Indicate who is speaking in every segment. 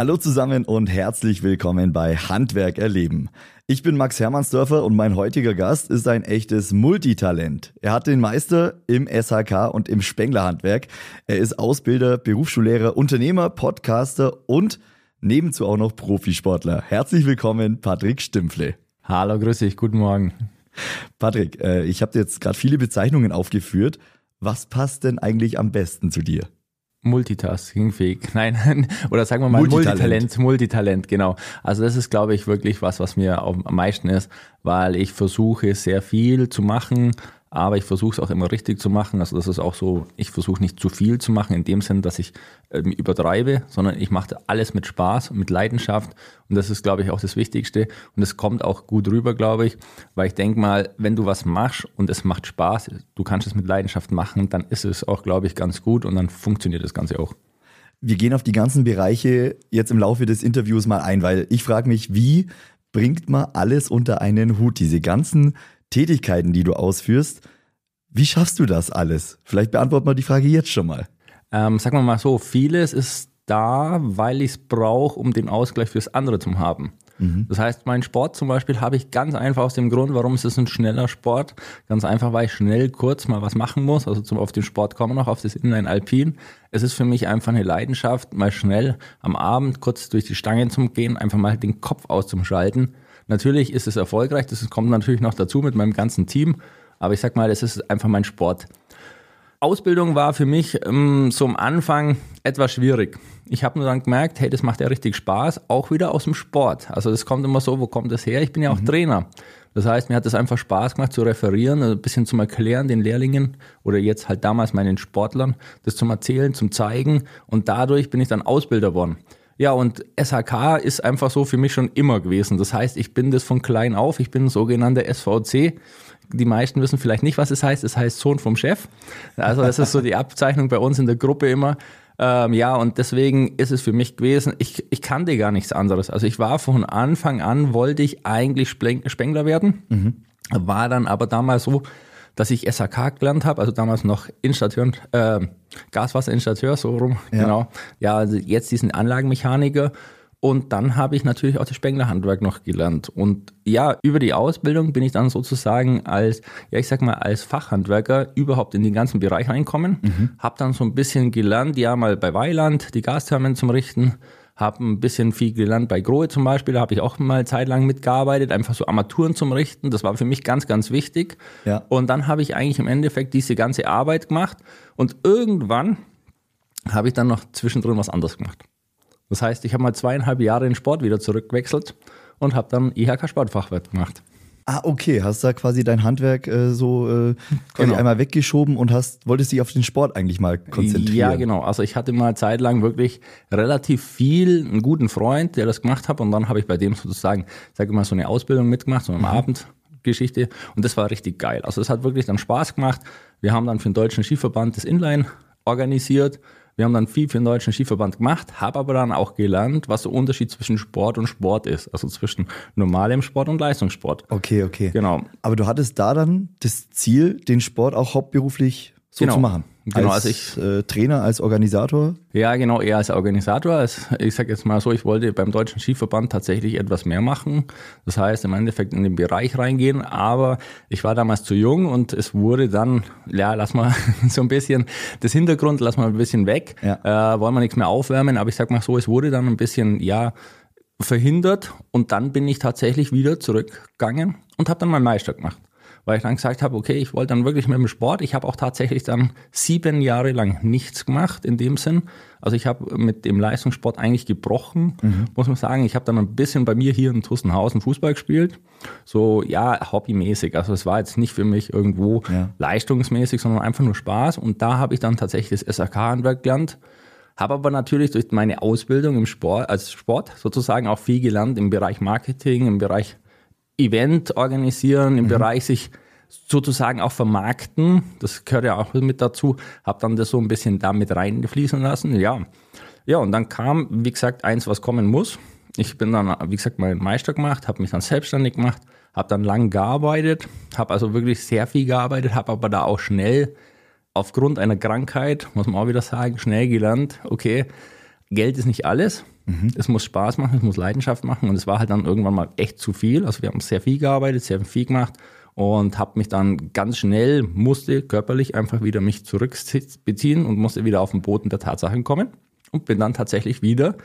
Speaker 1: Hallo zusammen und herzlich willkommen bei Handwerk erleben. Ich bin Max Hermannsdörfer und mein heutiger Gast ist ein echtes Multitalent. Er hat den Meister im SHK und im Spenglerhandwerk. Er ist Ausbilder, Berufsschullehrer, Unternehmer, Podcaster und nebenzu auch noch Profisportler. Herzlich willkommen, Patrick Stimpfle.
Speaker 2: Hallo, grüß dich, guten Morgen.
Speaker 1: Patrick, äh, ich habe jetzt gerade viele Bezeichnungen aufgeführt. Was passt denn eigentlich am besten zu dir?
Speaker 2: Multitasking-fähig. Nein, oder sagen wir mal Multitalent. Multitalent, Multitalent, genau. Also das ist, glaube ich, wirklich was, was mir am meisten ist, weil ich versuche sehr viel zu machen, aber ich versuche es auch immer richtig zu machen. Also das ist auch so, ich versuche nicht zu viel zu machen in dem Sinn, dass ich ähm, übertreibe, sondern ich mache alles mit Spaß und mit Leidenschaft und das ist, glaube ich, auch das Wichtigste und es kommt auch gut rüber, glaube ich, weil ich denke mal, wenn du was machst und es macht Spaß, du kannst es mit Leidenschaft machen, dann ist es auch, glaube ich, ganz gut und dann funktioniert das Ganze auch.
Speaker 1: Wir gehen auf die ganzen Bereiche jetzt im Laufe des Interviews mal ein, weil ich frage mich, wie bringt man alles unter einen Hut, diese ganzen Tätigkeiten, die du ausführst. Wie schaffst du das alles? Vielleicht beantworten wir die Frage jetzt schon mal.
Speaker 2: Ähm, sagen wir mal so, vieles ist da, weil ich es brauche, um den Ausgleich fürs andere zu haben. Mhm. Das heißt, meinen Sport zum Beispiel habe ich ganz einfach aus dem Grund, warum es ist ein schneller Sport. Ganz einfach, weil ich schnell kurz mal was machen muss. Also zum, auf den Sport kommen wir noch, auf das Inline Alpin. Es ist für mich einfach eine Leidenschaft, mal schnell am Abend kurz durch die Stangen zu gehen, einfach mal den Kopf auszuschalten Natürlich ist es erfolgreich, das kommt natürlich noch dazu mit meinem ganzen Team, aber ich sag mal, es ist einfach mein Sport. Ausbildung war für mich ähm, so am Anfang etwas schwierig. Ich habe nur dann gemerkt, hey, das macht ja richtig Spaß, auch wieder aus dem Sport. Also das kommt immer so, wo kommt das her? Ich bin ja auch mhm. Trainer. Das heißt, mir hat es einfach Spaß gemacht zu referieren, ein bisschen zum Erklären den Lehrlingen oder jetzt halt damals meinen Sportlern, das zum Erzählen, zum Zeigen und dadurch bin ich dann Ausbilder worden. Ja, und SHK ist einfach so für mich schon immer gewesen. Das heißt, ich bin das von klein auf. Ich bin sogenannter SVC. Die meisten wissen vielleicht nicht, was es heißt. Es heißt Sohn vom Chef. Also das ist so die Abzeichnung bei uns in der Gruppe immer. Ähm, ja, und deswegen ist es für mich gewesen, ich, ich kannte gar nichts anderes. Also ich war von Anfang an, wollte ich eigentlich Spengler werden, mhm. war dann aber damals so, dass ich SHK gelernt habe, also damals noch Installateur, äh, Gaswasserinstallateur, so rum, ja. genau. Ja, also jetzt diesen Anlagenmechaniker. Und dann habe ich natürlich auch das Spenglerhandwerk noch gelernt. Und ja, über die Ausbildung bin ich dann sozusagen als, ja, ich sag mal, als Fachhandwerker überhaupt in den ganzen Bereich reinkommen. Mhm. Habe dann so ein bisschen gelernt, ja, mal bei Weiland die Gasthermen zum Richten habe ein bisschen viel gelernt bei Grohe zum Beispiel, da habe ich auch mal zeitlang mitgearbeitet, einfach so Armaturen zum Richten, das war für mich ganz, ganz wichtig. Ja. Und dann habe ich eigentlich im Endeffekt diese ganze Arbeit gemacht und irgendwann habe ich dann noch zwischendrin was anderes gemacht. Das heißt, ich habe mal zweieinhalb Jahre in Sport wieder zurückgewechselt und habe dann IHK Sportfachwirt gemacht.
Speaker 1: Ah, okay. Hast da quasi dein Handwerk äh, so äh, genau. einmal weggeschoben und hast, wolltest dich auf den Sport eigentlich mal konzentrieren.
Speaker 2: Ja, genau. Also ich hatte mal zeitlang wirklich relativ viel, einen guten Freund, der das gemacht hat und dann habe ich bei dem sozusagen, sage ich mal, so eine Ausbildung mitgemacht, so eine mhm. Abendgeschichte und das war richtig geil. Also es hat wirklich dann Spaß gemacht. Wir haben dann für den Deutschen Skiverband das Inline organisiert wir haben dann viel für den Deutschen Skiverband gemacht, habe aber dann auch gelernt, was der Unterschied zwischen Sport und Sport ist. Also zwischen normalem Sport und Leistungssport.
Speaker 1: Okay, okay. Genau. Aber du hattest da dann das Ziel, den Sport auch hauptberuflich so genau. zu machen.
Speaker 2: Genau,
Speaker 1: als
Speaker 2: also ich,
Speaker 1: äh, Trainer, als Organisator?
Speaker 2: Ja, genau, eher als Organisator. Als, ich sage jetzt mal so, ich wollte beim Deutschen Skiverband tatsächlich etwas mehr machen. Das heißt, im Endeffekt in den Bereich reingehen. Aber ich war damals zu jung und es wurde dann, ja, lass mal so ein bisschen das Hintergrund, lass mal ein bisschen weg. Ja. Äh, wollen wir nichts mehr aufwärmen. Aber ich sag mal so, es wurde dann ein bisschen, ja, verhindert. Und dann bin ich tatsächlich wieder zurückgegangen und habe dann meinen Meister gemacht weil ich dann gesagt habe, okay, ich wollte dann wirklich mit dem Sport. Ich habe auch tatsächlich dann sieben Jahre lang nichts gemacht in dem Sinn. Also ich habe mit dem Leistungssport eigentlich gebrochen, mhm. muss man sagen. Ich habe dann ein bisschen bei mir hier in Tussenhausen Fußball gespielt. So, ja, hobbymäßig. Also es war jetzt nicht für mich irgendwo ja. leistungsmäßig, sondern einfach nur Spaß. Und da habe ich dann tatsächlich das SAK-Handwerk gelernt. Habe aber natürlich durch meine Ausbildung im Sport, als Sport sozusagen auch viel gelernt im Bereich Marketing, im Bereich Event organisieren, im mhm. Bereich sich sozusagen auch vermarkten. Das gehört ja auch mit dazu. Habe dann das so ein bisschen damit reinfließen lassen. Ja. Ja, und dann kam, wie gesagt, eins, was kommen muss. Ich bin dann, wie gesagt, meinen Meister gemacht, habe mich dann selbstständig gemacht, habe dann lang gearbeitet, habe also wirklich sehr viel gearbeitet, habe aber da auch schnell aufgrund einer Krankheit, muss man auch wieder sagen, schnell gelernt, okay, Geld ist nicht alles. Mhm. Es muss Spaß machen, es muss Leidenschaft machen und es war halt dann irgendwann mal echt zu viel. Also wir haben sehr viel gearbeitet, sehr viel gemacht und habe mich dann ganz schnell, musste körperlich einfach wieder mich zurückbeziehen und musste wieder auf den Boden der Tatsachen kommen und bin dann tatsächlich wieder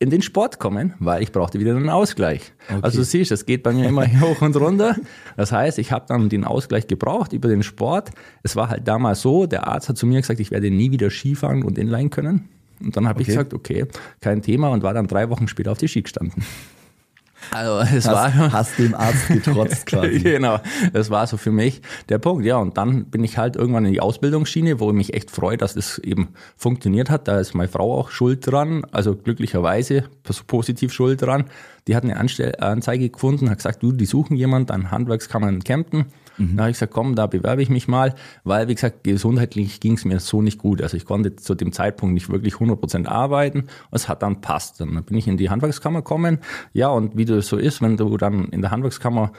Speaker 2: in den Sport kommen, weil ich brauchte wieder einen Ausgleich. Okay. Also du siehst, es geht bei mir immer hoch und runter. Das heißt, ich habe dann den Ausgleich gebraucht über den Sport. Es war halt damals so, der Arzt hat zu mir gesagt, ich werde nie wieder Skifahren und Inline können. Und dann habe okay. ich gesagt, okay, kein Thema und war dann drei Wochen später auf die Ski gestanden.
Speaker 1: Also es hast, war hast dem Arzt getrotzt quasi.
Speaker 2: genau, das war so für mich der Punkt. Ja, und dann bin ich halt irgendwann in die Ausbildungsschiene, wo ich mich echt freue, dass es eben funktioniert hat. Da ist meine Frau auch schuld dran, also glücklicherweise positiv schuld dran. Die hat eine Anstell Anzeige gefunden, hat gesagt, du, die suchen jemanden an Handwerkskammern in Kempten. Mhm. Da habe ich gesagt, komm, da bewerbe ich mich mal, weil, wie gesagt, gesundheitlich ging es mir so nicht gut. Also ich konnte zu dem Zeitpunkt nicht wirklich 100% arbeiten. Es hat dann passt. Dann bin ich in die Handwerkskammer gekommen. Ja, und wie das so ist, wenn du dann in der Handwerkskammer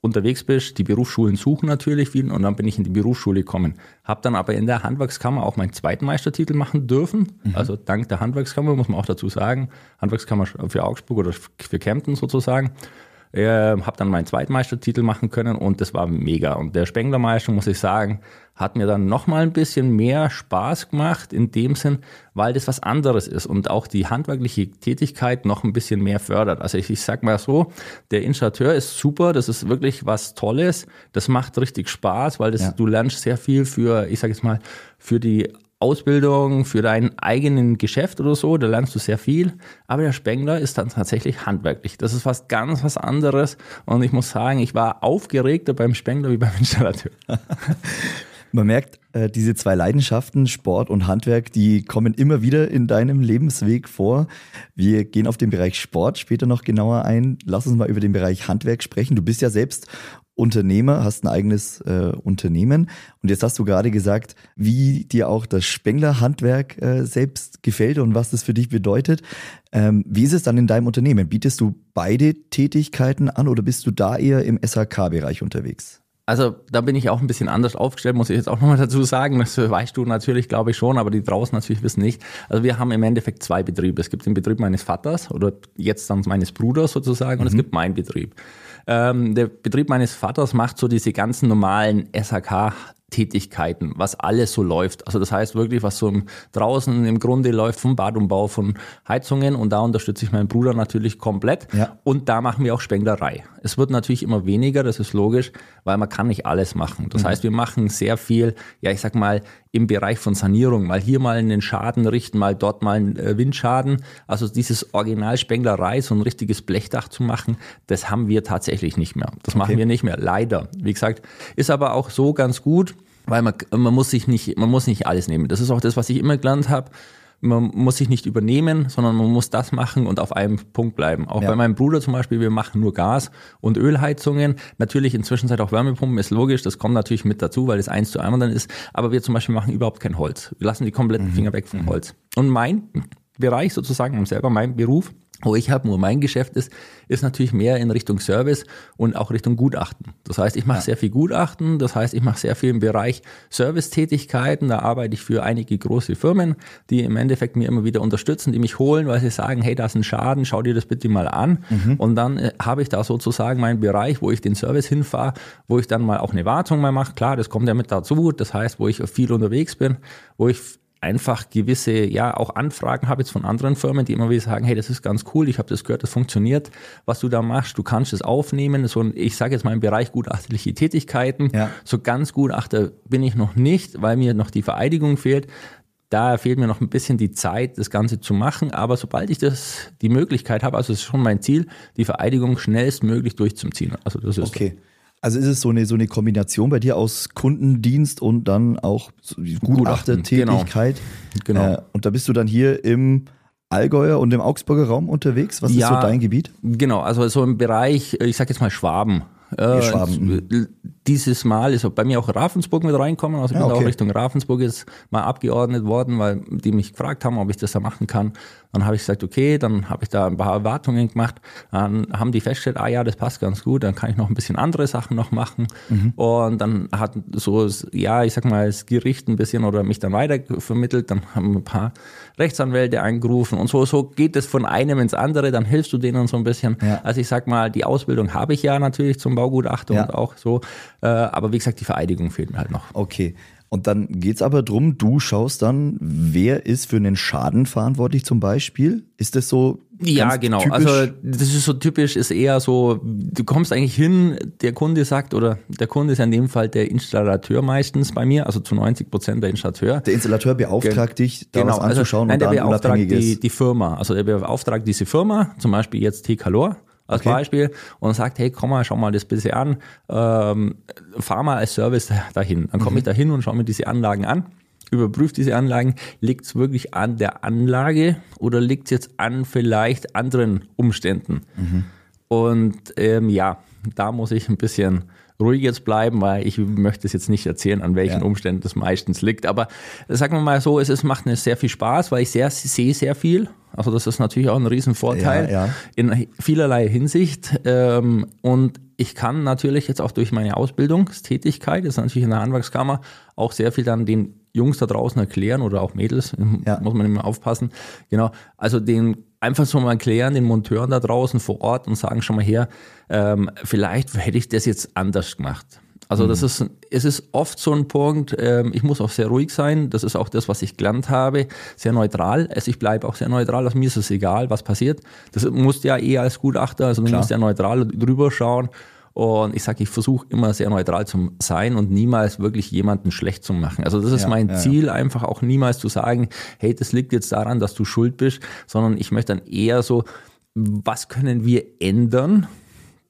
Speaker 2: unterwegs bist, die Berufsschulen suchen natürlich viel und dann bin ich in die Berufsschule gekommen. Habe dann aber in der Handwerkskammer auch meinen zweiten Meistertitel machen dürfen. Mhm. Also dank der Handwerkskammer muss man auch dazu sagen. Handwerkskammer für Augsburg oder für Kempten sozusagen. Äh, habe dann meinen Zweitmeistertitel machen können und das war mega. Und der Spenglermeister, muss ich sagen, hat mir dann nochmal ein bisschen mehr Spaß gemacht, in dem Sinn, weil das was anderes ist und auch die handwerkliche Tätigkeit noch ein bisschen mehr fördert. Also ich, ich sag mal so, der Installateur ist super, das ist wirklich was Tolles, das macht richtig Spaß, weil das, ja. du lernst sehr viel für, ich sag jetzt mal, für die Ausbildung für dein eigenen Geschäft oder so, da lernst du sehr viel. Aber der Spengler ist dann tatsächlich handwerklich. Das ist was ganz was anderes. Und ich muss sagen, ich war aufgeregter beim Spengler wie beim Installateur.
Speaker 1: Man merkt, äh, diese zwei Leidenschaften, Sport und Handwerk, die kommen immer wieder in deinem Lebensweg vor. Wir gehen auf den Bereich Sport später noch genauer ein. Lass uns mal über den Bereich Handwerk sprechen. Du bist ja selbst Unternehmer, hast ein eigenes äh, Unternehmen und jetzt hast du gerade gesagt, wie dir auch das Spengler-Handwerk äh, selbst gefällt und was das für dich bedeutet. Ähm, wie ist es dann in deinem Unternehmen? Bietest du beide Tätigkeiten an oder bist du da eher im SHK-Bereich unterwegs?
Speaker 2: Also da bin ich auch ein bisschen anders aufgestellt, muss ich jetzt auch nochmal dazu sagen. Das weißt du natürlich, glaube ich schon, aber die draußen natürlich wissen nicht. Also wir haben im Endeffekt zwei Betriebe. Es gibt den Betrieb meines Vaters oder jetzt dann meines Bruders sozusagen und mhm. es gibt meinen Betrieb. Ähm, der Betrieb meines Vaters macht so diese ganzen normalen SHK Tätigkeiten, was alles so läuft. Also das heißt wirklich, was so draußen im Grunde läuft vom Badumbau, von Heizungen und da unterstütze ich meinen Bruder natürlich komplett. Ja. Und da machen wir auch Spenglerei. Es wird natürlich immer weniger, das ist logisch, weil man kann nicht alles machen. Das mhm. heißt, wir machen sehr viel, ja ich sag mal, im Bereich von Sanierung, mal hier mal einen Schaden richten, mal dort mal einen äh, Windschaden. Also dieses Original Spenglerei, so ein richtiges Blechdach zu machen, das haben wir tatsächlich nicht mehr. Das okay. machen wir nicht mehr, leider. Wie gesagt, ist aber auch so ganz gut, weil man, man muss sich nicht, man muss nicht alles nehmen. Das ist auch das, was ich immer gelernt habe. Man muss sich nicht übernehmen, sondern man muss das machen und auf einem Punkt bleiben. Auch ja. bei meinem Bruder zum Beispiel, wir machen nur Gas- und Ölheizungen. Natürlich inzwischen auch Wärmepumpen, ist logisch, das kommt natürlich mit dazu, weil es eins zu einem dann ist. Aber wir zum Beispiel machen überhaupt kein Holz. Wir lassen die kompletten mhm. Finger weg vom mhm. Holz. Und mein Bereich sozusagen, selber mein Beruf, wo ich habe, wo mein Geschäft ist, ist natürlich mehr in Richtung Service und auch Richtung Gutachten. Das heißt, ich mache ja. sehr viel Gutachten, das heißt, ich mache sehr viel im Bereich Servicetätigkeiten. Da arbeite ich für einige große Firmen, die im Endeffekt mir immer wieder unterstützen, die mich holen, weil sie sagen, hey, da ist ein Schaden, schau dir das bitte mal an. Mhm. Und dann äh, habe ich da sozusagen meinen Bereich, wo ich den Service hinfahre, wo ich dann mal auch eine Wartung mal mache. Klar, das kommt ja mit dazu. Das heißt, wo ich viel unterwegs bin, wo ich einfach gewisse, ja, auch Anfragen habe jetzt von anderen Firmen, die immer wieder sagen, hey, das ist ganz cool, ich habe das gehört, das funktioniert, was du da machst, du kannst es aufnehmen. So, ich sage jetzt mal im Bereich gutachtliche Tätigkeiten, ja. so ganz Gutachter bin ich noch nicht, weil mir noch die Vereidigung fehlt. Da fehlt mir noch ein bisschen die Zeit, das Ganze zu machen. Aber sobald ich das, die Möglichkeit habe, also es ist schon mein Ziel, die Vereidigung schnellstmöglich durchzuziehen. Also das ist
Speaker 1: okay. So. Also ist es so eine, so eine Kombination bei dir aus Kundendienst und dann auch Gutachtertätigkeit? Genau. genau. Äh, und da bist du dann hier im Allgäuer und im Augsburger Raum unterwegs? Was ja, ist so dein Gebiet?
Speaker 2: Genau, also so im Bereich, ich sag jetzt mal Schwaben. Äh, Schwaben. Dieses Mal ist bei mir auch Ravensburg mit reinkommen. Also ich ja, bin okay. auch Richtung Ravensburg jetzt mal abgeordnet worden, weil die mich gefragt haben, ob ich das da machen kann. Dann habe ich gesagt, okay, dann habe ich da ein paar Erwartungen gemacht. Dann haben die festgestellt, ah ja, das passt ganz gut, dann kann ich noch ein bisschen andere Sachen noch machen. Mhm. Und dann hat so, ja, ich sag mal, das Gericht ein bisschen oder mich dann weiter vermittelt. Dann haben ein paar Rechtsanwälte angerufen und so, so geht es von einem ins andere, dann hilfst du denen so ein bisschen. Ja. Also ich sag mal, die Ausbildung habe ich ja natürlich zum Baugutachter ja. und auch so, äh, aber wie gesagt, die Vereidigung fehlt mir halt noch.
Speaker 1: Okay. Und dann geht es aber darum, du schaust dann, wer ist für einen Schaden verantwortlich zum Beispiel? Ist das so?
Speaker 2: Ja, genau. Typisch? Also das ist so typisch, ist eher so, du kommst eigentlich hin, der Kunde sagt, oder der Kunde ist ja in dem Fall der Installateur meistens bei mir, also zu 90 Prozent der Installateur.
Speaker 1: Der Installateur beauftragt dich, da genau, was also anzuschauen
Speaker 2: also, nein, und der beauftragt die, die Firma. Also der beauftragt diese Firma, zum Beispiel jetzt T-Calor, als okay. Beispiel und sagt, hey, komm mal, schau mal das bisschen an, ähm, fahr mal als Service dahin. Dann komme mhm. ich dahin und schaue mir diese Anlagen an, überprüfe diese Anlagen, liegt es wirklich an der Anlage oder liegt es jetzt an vielleicht anderen Umständen? Mhm. Und ähm, ja, da muss ich ein bisschen ruhig jetzt bleiben, weil ich möchte es jetzt nicht erzählen, an welchen ja. Umständen das meistens liegt. Aber sagen wir mal so, es ist, macht mir sehr viel Spaß, weil ich sehr, sehe sehr viel also das ist natürlich auch ein Riesenvorteil ja, ja. in vielerlei Hinsicht. Ähm, und ich kann natürlich jetzt auch durch meine Ausbildungstätigkeit, das ist natürlich in der Handwerkskammer, auch sehr viel dann den Jungs da draußen erklären oder auch Mädels, ja. muss man immer aufpassen. Genau, also den einfach so mal erklären, den Monteuren da draußen vor Ort und sagen schon mal her, ähm, vielleicht hätte ich das jetzt anders gemacht. Also das mhm. ist, es ist oft so ein Punkt, ähm, ich muss auch sehr ruhig sein, das ist auch das, was ich gelernt habe, sehr neutral, also ich bleibe auch sehr neutral, also mir ist es egal, was passiert. Das musst ja eh als Gutachter, also du Klar. musst ja neutral drüber schauen und ich sage, ich versuche immer sehr neutral zu sein und niemals wirklich jemanden schlecht zu machen. Also das ist ja, mein ja, Ziel, einfach auch niemals zu sagen, hey, das liegt jetzt daran, dass du schuld bist, sondern ich möchte dann eher so, was können wir ändern?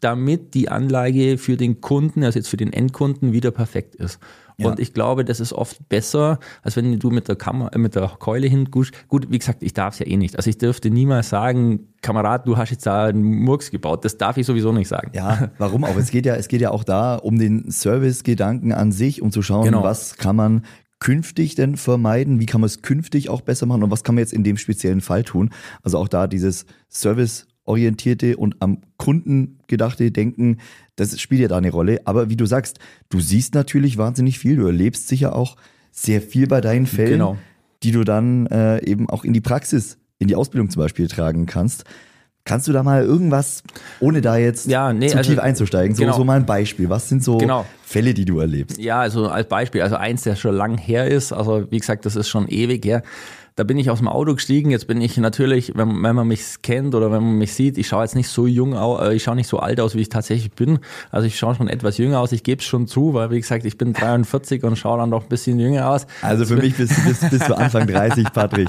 Speaker 2: damit die Anlage für den Kunden, also jetzt für den Endkunden, wieder perfekt ist. Ja. Und ich glaube, das ist oft besser, als wenn du mit der Kammer, äh, mit der Keule hingehst. Gut, wie gesagt, ich darf es ja eh nicht. Also ich dürfte niemals sagen, Kamerad, du hast jetzt da einen Murks gebaut. Das darf ich sowieso nicht sagen.
Speaker 1: Ja, warum auch? Es geht ja, es geht ja auch da um den Service-Gedanken an sich, um zu schauen, genau. was kann man künftig denn vermeiden? Wie kann man es künftig auch besser machen? Und was kann man jetzt in dem speziellen Fall tun? Also auch da dieses Service orientierte und am Kunden gedachte Denken, das spielt ja da eine Rolle. Aber wie du sagst, du siehst natürlich wahnsinnig viel, du erlebst sicher auch sehr viel bei deinen Fällen, genau. die du dann äh, eben auch in die Praxis, in die Ausbildung zum Beispiel tragen kannst. Kannst du da mal irgendwas, ohne da jetzt ja, nee, zu also, tief einzusteigen, so, genau. so mal ein Beispiel? Was sind so genau. Fälle, die du erlebst?
Speaker 2: Ja, also als Beispiel, also eins, der schon lang her ist, also wie gesagt, das ist schon ewig her. Da bin ich aus dem Auto gestiegen. Jetzt bin ich natürlich, wenn, wenn man mich kennt oder wenn man mich sieht, ich schaue jetzt nicht so jung aus, äh, ich schaue nicht so alt aus, wie ich tatsächlich bin. Also ich schaue schon etwas jünger aus. Ich gebe es schon zu, weil wie gesagt, ich bin 43 und schaue dann doch ein bisschen jünger aus.
Speaker 1: Also für mich bist, bist, bist du Anfang 30, Patrick.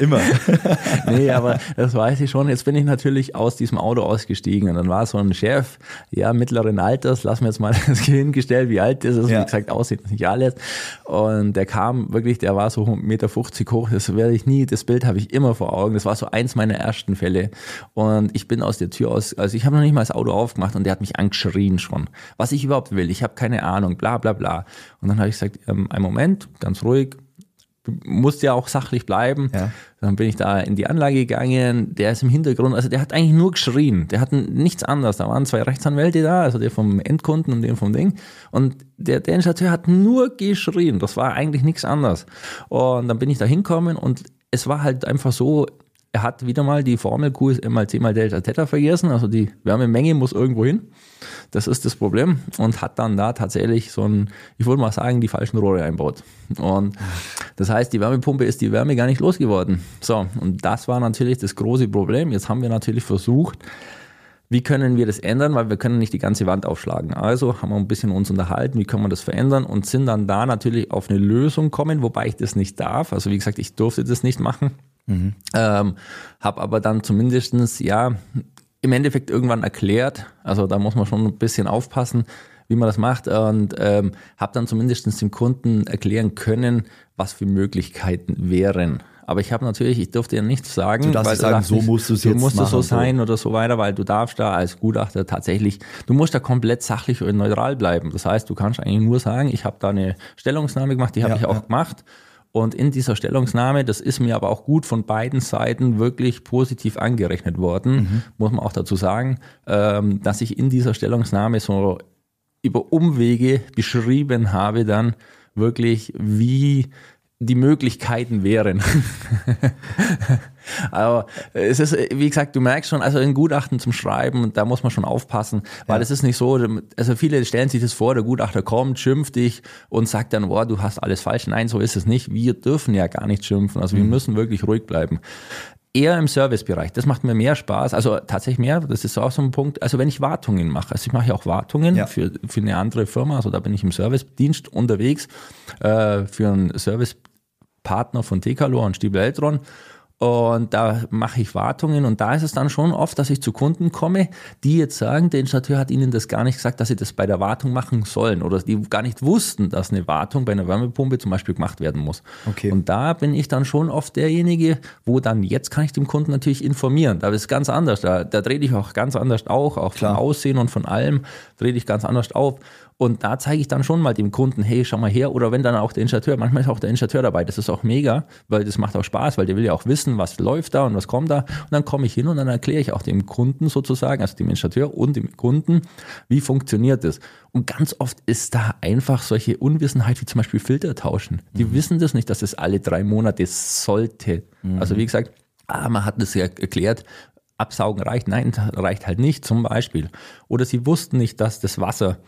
Speaker 1: Immer.
Speaker 2: nee, aber das weiß ich schon. Jetzt bin ich natürlich aus diesem Auto ausgestiegen und dann war so ein Chef, ja, mittleren Alters, lass mir jetzt mal das hingestellt, wie alt ist es, ja. wie gesagt, aussieht nicht alles. Und der kam wirklich, der war so 1,50 Meter hoch, das wäre werde ich nie, das Bild habe ich immer vor Augen. Das war so eins meiner ersten Fälle. Und ich bin aus der Tür aus, also ich habe noch nicht mal das Auto aufgemacht und der hat mich angeschrien schon. Was ich überhaupt will, ich habe keine Ahnung, bla bla bla. Und dann habe ich gesagt, ähm, einen Moment, ganz ruhig, musst ja auch sachlich bleiben. Ja. Dann bin ich da in die Anlage gegangen, der ist im Hintergrund, also der hat eigentlich nur geschrien, der hat nichts anderes. Da waren zwei Rechtsanwälte da, also der vom Endkunden und der vom Ding. Und der, der Installateur hat nur geschrien, das war eigentlich nichts anderes. Und dann bin ich da hinkommen und es war halt einfach so, er hat wieder mal die Formel Q ist mal C mal Delta Theta vergessen, also die Wärmemenge muss irgendwo hin. Das ist das Problem und hat dann da tatsächlich so ein, ich würde mal sagen, die falschen Rohre einbaut. Und das heißt, die Wärmepumpe ist die Wärme gar nicht losgeworden. So, und das war natürlich das große Problem. Jetzt haben wir natürlich versucht, wie können wir das ändern, weil wir können nicht die ganze Wand aufschlagen. Also haben wir ein bisschen uns unterhalten, wie können wir das verändern und sind dann da natürlich auf eine Lösung kommen, wobei ich das nicht darf. Also wie gesagt, ich durfte das nicht machen. Mhm. Ähm, habe aber dann zumindestens ja, im Endeffekt irgendwann erklärt, also da muss man schon ein bisschen aufpassen, wie man das macht und ähm, habe dann zumindest dem Kunden erklären können, was für Möglichkeiten wären. Aber ich habe natürlich, ich durfte ja nichts sagen.
Speaker 1: Du darfst weil sagen, so musst du es jetzt
Speaker 2: musst machen. so sein oder so weiter, weil du darfst da als Gutachter tatsächlich, du musst da komplett sachlich und neutral bleiben. Das heißt, du kannst eigentlich nur sagen, ich habe da eine Stellungnahme gemacht, die habe ja, ich auch ja. gemacht Und in dieser Stellungnahme, das ist mir aber auch gut von beiden Seiten wirklich positiv angerechnet worden, mhm. muss man auch dazu sagen, ähm, dass ich in dieser Stellungnahme so über Umwege beschrieben habe dann wirklich, wie die Möglichkeiten wären. Aber es ist, wie gesagt, du merkst schon, also ein Gutachten zum Schreiben, da muss man schon aufpassen, weil es ist nicht so, also viele stellen sich das vor, der Gutachter kommt, schimpft dich und sagt dann, boah, du hast alles falsch. Nein, so ist es nicht. Wir dürfen ja gar nicht schimpfen. Also wir mhm. müssen wirklich ruhig bleiben eher im Servicebereich. Das macht mir mehr Spaß. Also tatsächlich mehr. Das ist auch so ein Punkt. Also wenn ich Wartungen mache, also ich mache ja auch Wartungen ja. für, für eine andere Firma. Also da bin ich im Servicedienst unterwegs äh, für einen Servicepartner von Decalor und Stiebel Eltron. Und da mache ich Wartungen und da ist es dann schon oft, dass ich zu Kunden komme, die jetzt sagen, der Installateur hat ihnen das gar nicht gesagt, dass sie das bei der Wartung machen sollen oder die gar nicht wussten, dass eine Wartung bei einer Wärmepumpe zum Beispiel gemacht werden muss. Okay. Und da bin ich dann schon oft derjenige, wo dann jetzt kann ich dem Kunden natürlich informieren. Da ist es ganz anders. Da, da drehe ich auch ganz anders auch, auch Klar. vom Aussehen und von allem drehe ich ganz anders auf. Und da zeige ich dann schon mal dem Kunden, hey, schau mal her. Oder wenn dann auch der Installateur, manchmal ist auch der Installateur dabei. Das ist auch mega, weil das macht auch Spaß, weil der will ja auch wissen, was läuft da und was kommt da. Und dann komme ich hin und dann erkläre ich auch dem Kunden sozusagen, also dem Installateur und dem Kunden, wie funktioniert das. Und ganz oft ist da einfach solche Unwissenheit wie zum Beispiel Filter tauschen. Die mhm. wissen das nicht, dass es alle drei Monate sollte. Mhm. Also wie gesagt, ah, man hat das ja erklärt, Absaugen reicht, nein, reicht halt nicht zum Beispiel. Oder sie wussten nicht, dass das Wasser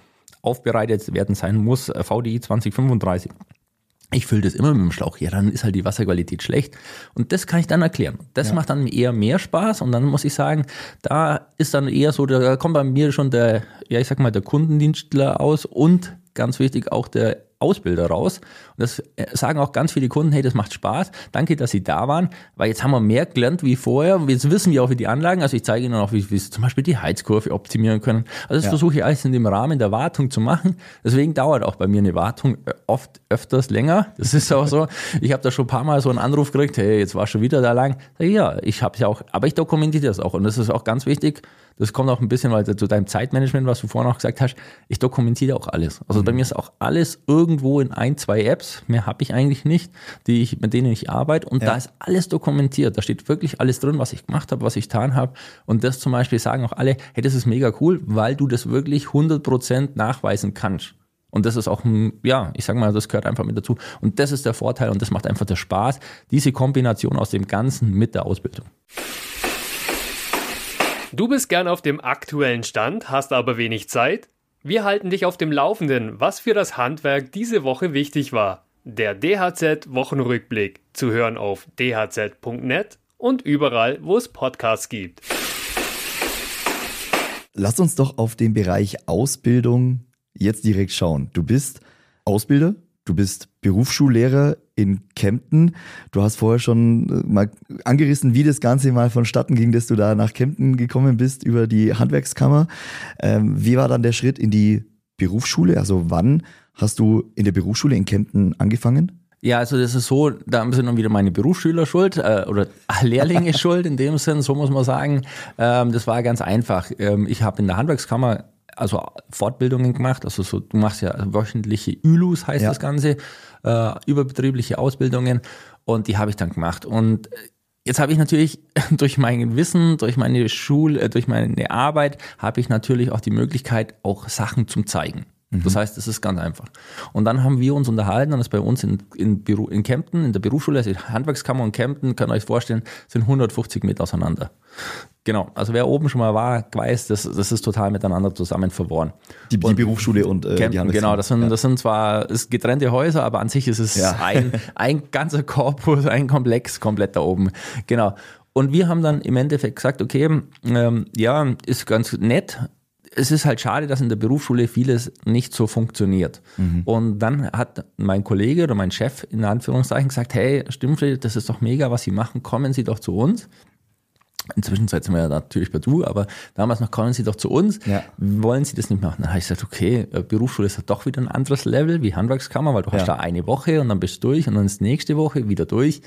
Speaker 2: aufbereitet werden sein muss, äh, VDI 2035. Ich fülle das immer mit dem Schlauch. Ja, dann ist halt die Wasserqualität schlecht. Und das kann ich dann erklären. Das ja. macht dann eher mehr Spaß. Und dann muss ich sagen, da ist dann eher so, da kommt bei mir schon der, ja, ich sag mal, der Kundendienstler aus und ganz wichtig auch der Ausbilder raus. Das äh, sagen auch ganz viele Kunden, hey, das macht Spaß. Danke, dass Sie da waren, weil jetzt haben wir mehr gelernt wie vorher. Jetzt wissen wir auch, wie die Anlagen, also ich zeige Ihnen auch, wie, Sie zum Beispiel die Heizkurve optimieren können. Also das ja. versuche ich alles in dem Rahmen der Wartung zu machen. Deswegen dauert auch bei mir eine Wartung äh, oft öfters länger. Das ist auch so. Ich habe da schon ein paar Mal so einen Anruf gekriegt, hey, jetzt war schon wieder da lang. Ja, ich habe es ja auch, aber ich dokumentiere das auch. Und das ist auch ganz wichtig. Das kommt auch ein bisschen weil zu deinem Zeitmanagement, was du vorhin auch gesagt hast. Ich dokumentiere auch alles. Also mhm. bei mir ist auch alles irgendwo in ein, zwei Apps. Mehr habe ich eigentlich nicht, die ich, mit denen ich arbeite. Und ja. da ist alles dokumentiert. Da steht wirklich alles drin, was ich gemacht habe, was ich getan habe. Und das zum Beispiel sagen auch alle, hey, das ist mega cool, weil du das wirklich 100% nachweisen kannst. Und das ist auch, ja, ich sag mal, das gehört einfach mit dazu. Und das ist der Vorteil und das macht einfach der Spaß, diese Kombination aus dem Ganzen mit der Ausbildung.
Speaker 3: Du bist gern auf dem aktuellen Stand, hast aber wenig Zeit? Wir halten dich auf dem Laufenden, was für das Handwerk diese Woche wichtig war. Der DHZ Wochenrückblick zu hören auf dhz.net und überall, wo es Podcasts gibt.
Speaker 1: Lass uns doch auf den Bereich Ausbildung jetzt direkt schauen. Du bist Ausbilder, du bist Berufsschullehrer in Kempten. Du hast vorher schon äh, mal angerissen, wie das Ganze mal vonstatten ging, dass du da nach Kempten gekommen bist über die Handwerkskammer. Ähm, wie war dann der Schritt in die Berufsschule? Also wann hast du in der Berufsschule in Kempten angefangen?
Speaker 2: Ja, also das ist so, da sind dann wieder meine Berufsschüler schuld äh, oder Lehrlinge schuld in dem Sinn, so muss man sagen. Ähm, das war ganz einfach. Ähm, ich habe in der Handwerkskammer also Fortbildungen gemacht, also so, du machst ja wöchentliche Ülus, heißt ja. das Ganze, äh, überbetriebliche Ausbildungen und die habe ich dann gemacht. Und jetzt habe ich natürlich durch mein Wissen, durch meine Schule, äh, durch meine Arbeit, habe ich natürlich auch die Möglichkeit, auch Sachen zum Zeigen. Mhm. Das heißt, es ist ganz einfach. Und dann haben wir uns unterhalten, und das bei uns in, in, Büro, in Kempten, in der Berufsschule, also Handwerkskammer und Kempten, könnt ihr euch vorstellen, sind 150 Meter auseinander. Genau, also wer oben schon mal war, weiß, das, das ist total miteinander zusammen verworren.
Speaker 1: Die, die Berufsschule und äh,
Speaker 2: Kempten, die Handwerkskammer. Genau, das sind, ja. das sind zwar ist getrennte Häuser, aber an sich ist es ja. ein, ein ganzer Korpus, ein Komplex komplett da oben. Genau. Und wir haben dann im Endeffekt gesagt, okay, ähm, ja, ist ganz nett, es ist halt schade, dass in der Berufsschule vieles nicht so funktioniert. Mhm. Und dann hat mein Kollege oder mein Chef in Anführungszeichen gesagt, hey, stimmt, das ist doch mega, was Sie machen, kommen Sie doch zu uns. Inzwischen sind wir ja natürlich bei du, aber damals noch kommen Sie doch zu uns. Ja. Wollen Sie das nicht machen? Dann habe ich gesagt, okay, äh, Berufsschule ist ja doch wieder ein anderes Level wie Handwerkskammer, weil du ja. hast da eine Woche und dann bist du durch und dann ist nächste Woche wieder durch.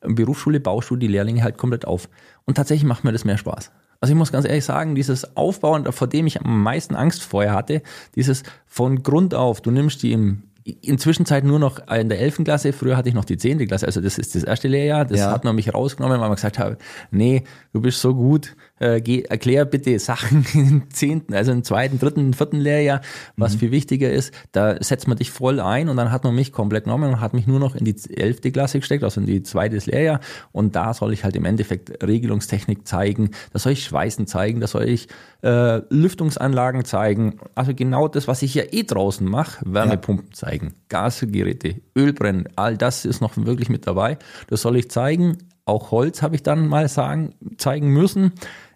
Speaker 2: Berufsschule baust du die Lehrlinge halt komplett auf. Und tatsächlich macht mir das mehr Spaß. Also ich muss ganz ehrlich sagen, dieses Aufbauen, vor dem ich am meisten Angst vorher hatte, dieses von Grund auf, du nimmst die im inzwischen Zeit nur noch in der 11. Klasse. Früher hatte ich noch die 10. Klasse. Also das ist das erste Lehrjahr. Das
Speaker 1: Ja.
Speaker 2: hat man mich rausgenommen, weil man gesagt hat, nee, du bist so gut, äh, geh, erklär bitte Sachen im 10., also im zweiten, dritten, vierten Lehrjahr, was viel wichtiger ist. Da setzt man dich voll ein und dann hat man mich komplett genommen und hat mich nur noch in die 11. Klasse gesteckt, also in die zweite Lehrjahr. Und da soll ich halt im Endeffekt Regelungstechnik zeigen, da soll ich Schweißen zeigen, da soll ich äh, Lüftungsanlagen zeigen. Also genau das, was ich ja eh draußen mache, Wärmepumpen zeigen, Gasgeräte, Ölbrennen, all das ist noch wirklich mit dabei. Das soll ich zeigen. Auch Holz habe ich dann mal sagen, zeigen müssen.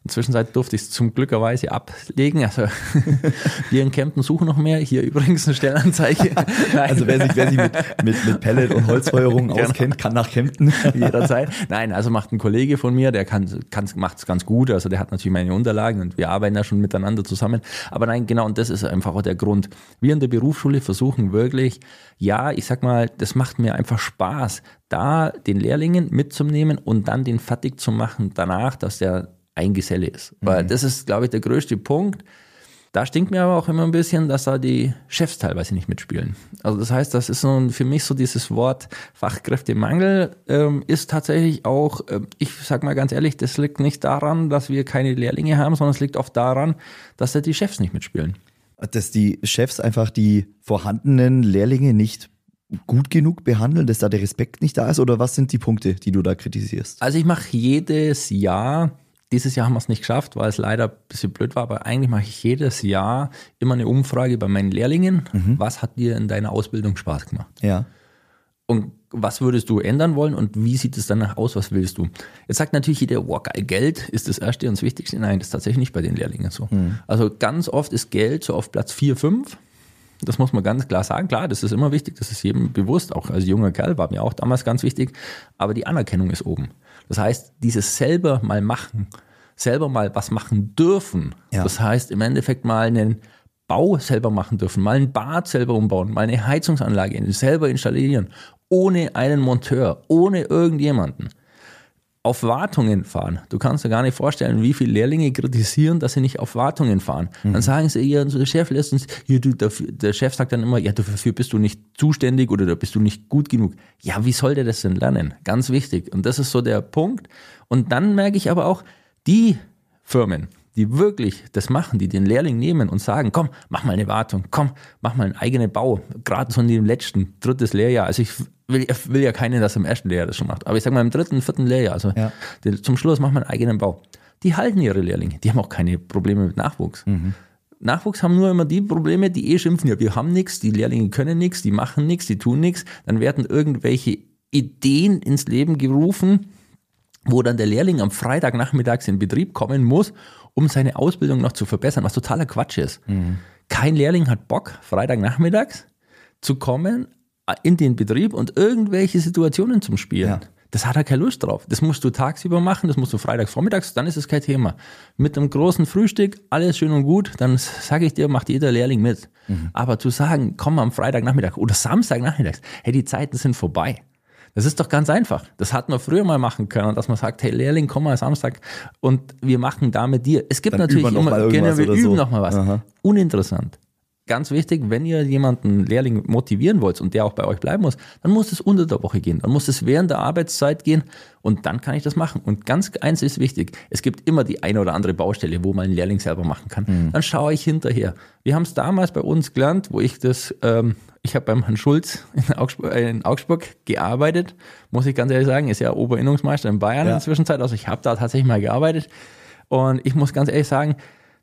Speaker 2: Inzwischen durfte ich es zum Glückerweise ablegen. Also wir in Kempten suchen noch mehr. Hier übrigens eine Stellanzeige.
Speaker 1: Also wer sich, wer sich mit, mit, mit Pellet und Holzfeuerung
Speaker 2: Genau.
Speaker 1: auskennt, kann nach Kempten.
Speaker 2: jederzeit. Nein, also macht ein Kollege von mir, der kann, kann macht es ganz gut. Also der hat natürlich meine Unterlagen und wir arbeiten ja schon miteinander zusammen. Aber nein, genau, und das ist einfach auch der Grund. Wir in der Berufsschule versuchen wirklich, ja, ich sag mal, das macht mir einfach Spaß, da den Lehrlingen mitzunehmen und dann den fertig zu machen danach, dass der ein Geselle ist. Weil das ist, glaube ich, der größte Punkt. Da stinkt mir aber auch immer ein bisschen, dass da die Chefs teilweise nicht mitspielen. Also das heißt, das ist so für mich so dieses Wort Fachkräftemangel ähm, ist tatsächlich auch, ähm, ich sag mal ganz ehrlich, das liegt nicht daran, dass wir keine Lehrlinge haben, sondern es liegt oft daran, dass da die Chefs nicht mitspielen.
Speaker 1: Dass die Chefs einfach die vorhandenen Lehrlinge nicht gut genug behandeln, dass da der Respekt nicht da ist? Oder was sind die Punkte, die du da kritisierst?
Speaker 2: Also ich mache jedes Jahr, dieses Jahr haben wir es nicht geschafft, weil es leider ein bisschen blöd war, aber eigentlich mache ich jedes Jahr immer eine Umfrage bei meinen Lehrlingen. Was hat dir in deiner Ausbildung Spaß gemacht?
Speaker 1: Ja.
Speaker 2: Und was würdest du ändern wollen und wie sieht es danach aus? Was willst du? Jetzt sagt natürlich jeder, wow, geil, Geld ist das Erste und das Wichtigste. Nein, das ist tatsächlich nicht bei den Lehrlingen so. Also ganz oft ist Geld so auf Platz 4, 5. Das muss man ganz klar sagen. Klar, das ist immer wichtig, das ist jedem bewusst. Auch als junger Kerl war mir auch damals ganz wichtig. Aber die Anerkennung ist oben. Das heißt, dieses selber mal machen, selber mal was machen dürfen.
Speaker 1: Ja.
Speaker 2: Das heißt, im Endeffekt mal einen Bau selber machen dürfen, mal ein Bad selber umbauen, mal eine Heizungsanlage selber installieren, ohne einen Monteur, ohne irgendjemanden. Auf Wartungen fahren. Du kannst dir gar nicht vorstellen, wie viele Lehrlinge kritisieren, dass sie nicht auf Wartungen fahren. Dann sagen sie, ja, unser Chef lässt uns, hier, du, dafür, der Chef sagt dann immer, ja, dafür bist du nicht zuständig oder da bist du nicht gut genug. Ja, wie soll der das denn lernen? Ganz wichtig. Und das ist so der Punkt. Und dann merke ich aber auch, die Firmen, die wirklich das machen, die den Lehrling nehmen und sagen, komm, mach mal eine Wartung, komm, mach mal einen eigenen Bau, gerade so in dem letzten, drittes Lehrjahr. Also ich will, will ja keinen, dass er im ersten Lehrjahr das schon macht, aber ich sage mal im dritten, vierten Lehrjahr, also
Speaker 1: Ja.
Speaker 2: die, zum Schluss mach mal einen eigenen Bau. Die halten ihre Lehrlinge, die haben auch keine Probleme mit Nachwuchs. Nachwuchs haben nur immer die Probleme, die eh schimpfen, ja, wir haben nichts, die Lehrlinge können nichts, die machen nichts, die tun nichts. Dann werden irgendwelche Ideen ins Leben gerufen, wo dann der Lehrling am Freitagnachmittags in Betrieb kommen muss, um seine Ausbildung noch zu verbessern, was totaler Quatsch ist. Kein Lehrling hat Bock, Freitagnachmittags zu kommen in den Betrieb und irgendwelche Situationen zum Spielen.
Speaker 1: Ja.
Speaker 2: Das hat er keine Lust drauf. Das musst du tagsüber machen, das musst du freitags vormittags, dann ist es kein Thema. Mit einem großen Frühstück, alles schön und gut, dann sage ich dir, macht jeder Lehrling mit. Aber zu sagen, komm am Freitagnachmittag oder Samstagnachmittags, hey, die Zeiten sind vorbei. Das ist doch ganz einfach. Das hat man früher mal machen können, dass man sagt, hey Lehrling, komm mal Samstag und wir machen da mit dir. Es gibt
Speaker 1: Dann
Speaker 2: natürlich immer, genau, wir üben
Speaker 1: so.
Speaker 2: noch mal was.
Speaker 1: Aha.
Speaker 2: Uninteressant. Ganz wichtig, wenn ihr jemanden Lehrling motivieren wollt und der auch bei euch bleiben muss, dann muss es unter der Woche gehen. Dann muss es während der Arbeitszeit gehen und dann kann ich das machen. Und ganz eins ist wichtig, es gibt immer die eine oder andere Baustelle, wo man einen Lehrling selber machen kann.
Speaker 1: Mhm.
Speaker 2: Dann schaue ich hinterher. Wir haben es damals bei uns gelernt, wo ich das, ähm, ich habe beim Herrn Schulz in Augsburg, äh, in Augsburg gearbeitet, muss ich ganz ehrlich sagen, ist ja Oberinnungsmeister in Bayern
Speaker 1: Ja.
Speaker 2: in der Zwischenzeit, also ich habe da tatsächlich mal gearbeitet. Und ich muss ganz ehrlich sagen,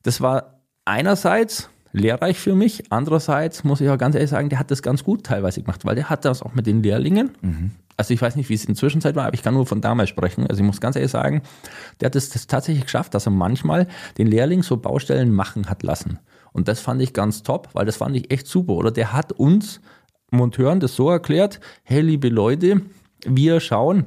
Speaker 2: das war einerseits lehrreich für mich, andererseits muss ich auch ganz ehrlich sagen, der hat das ganz gut teilweise gemacht, weil der hat das auch mit den Lehrlingen. Also ich weiß nicht, wie es in der Zwischenzeit war, aber ich kann nur von damals sprechen. Also ich muss ganz ehrlich sagen, der hat es tatsächlich geschafft, dass er manchmal den Lehrling so Baustellen machen hat lassen. Und das fand ich ganz top, weil das fand ich echt super. Oder der hat uns Monteuren das so erklärt, hey liebe Leute, wir schauen,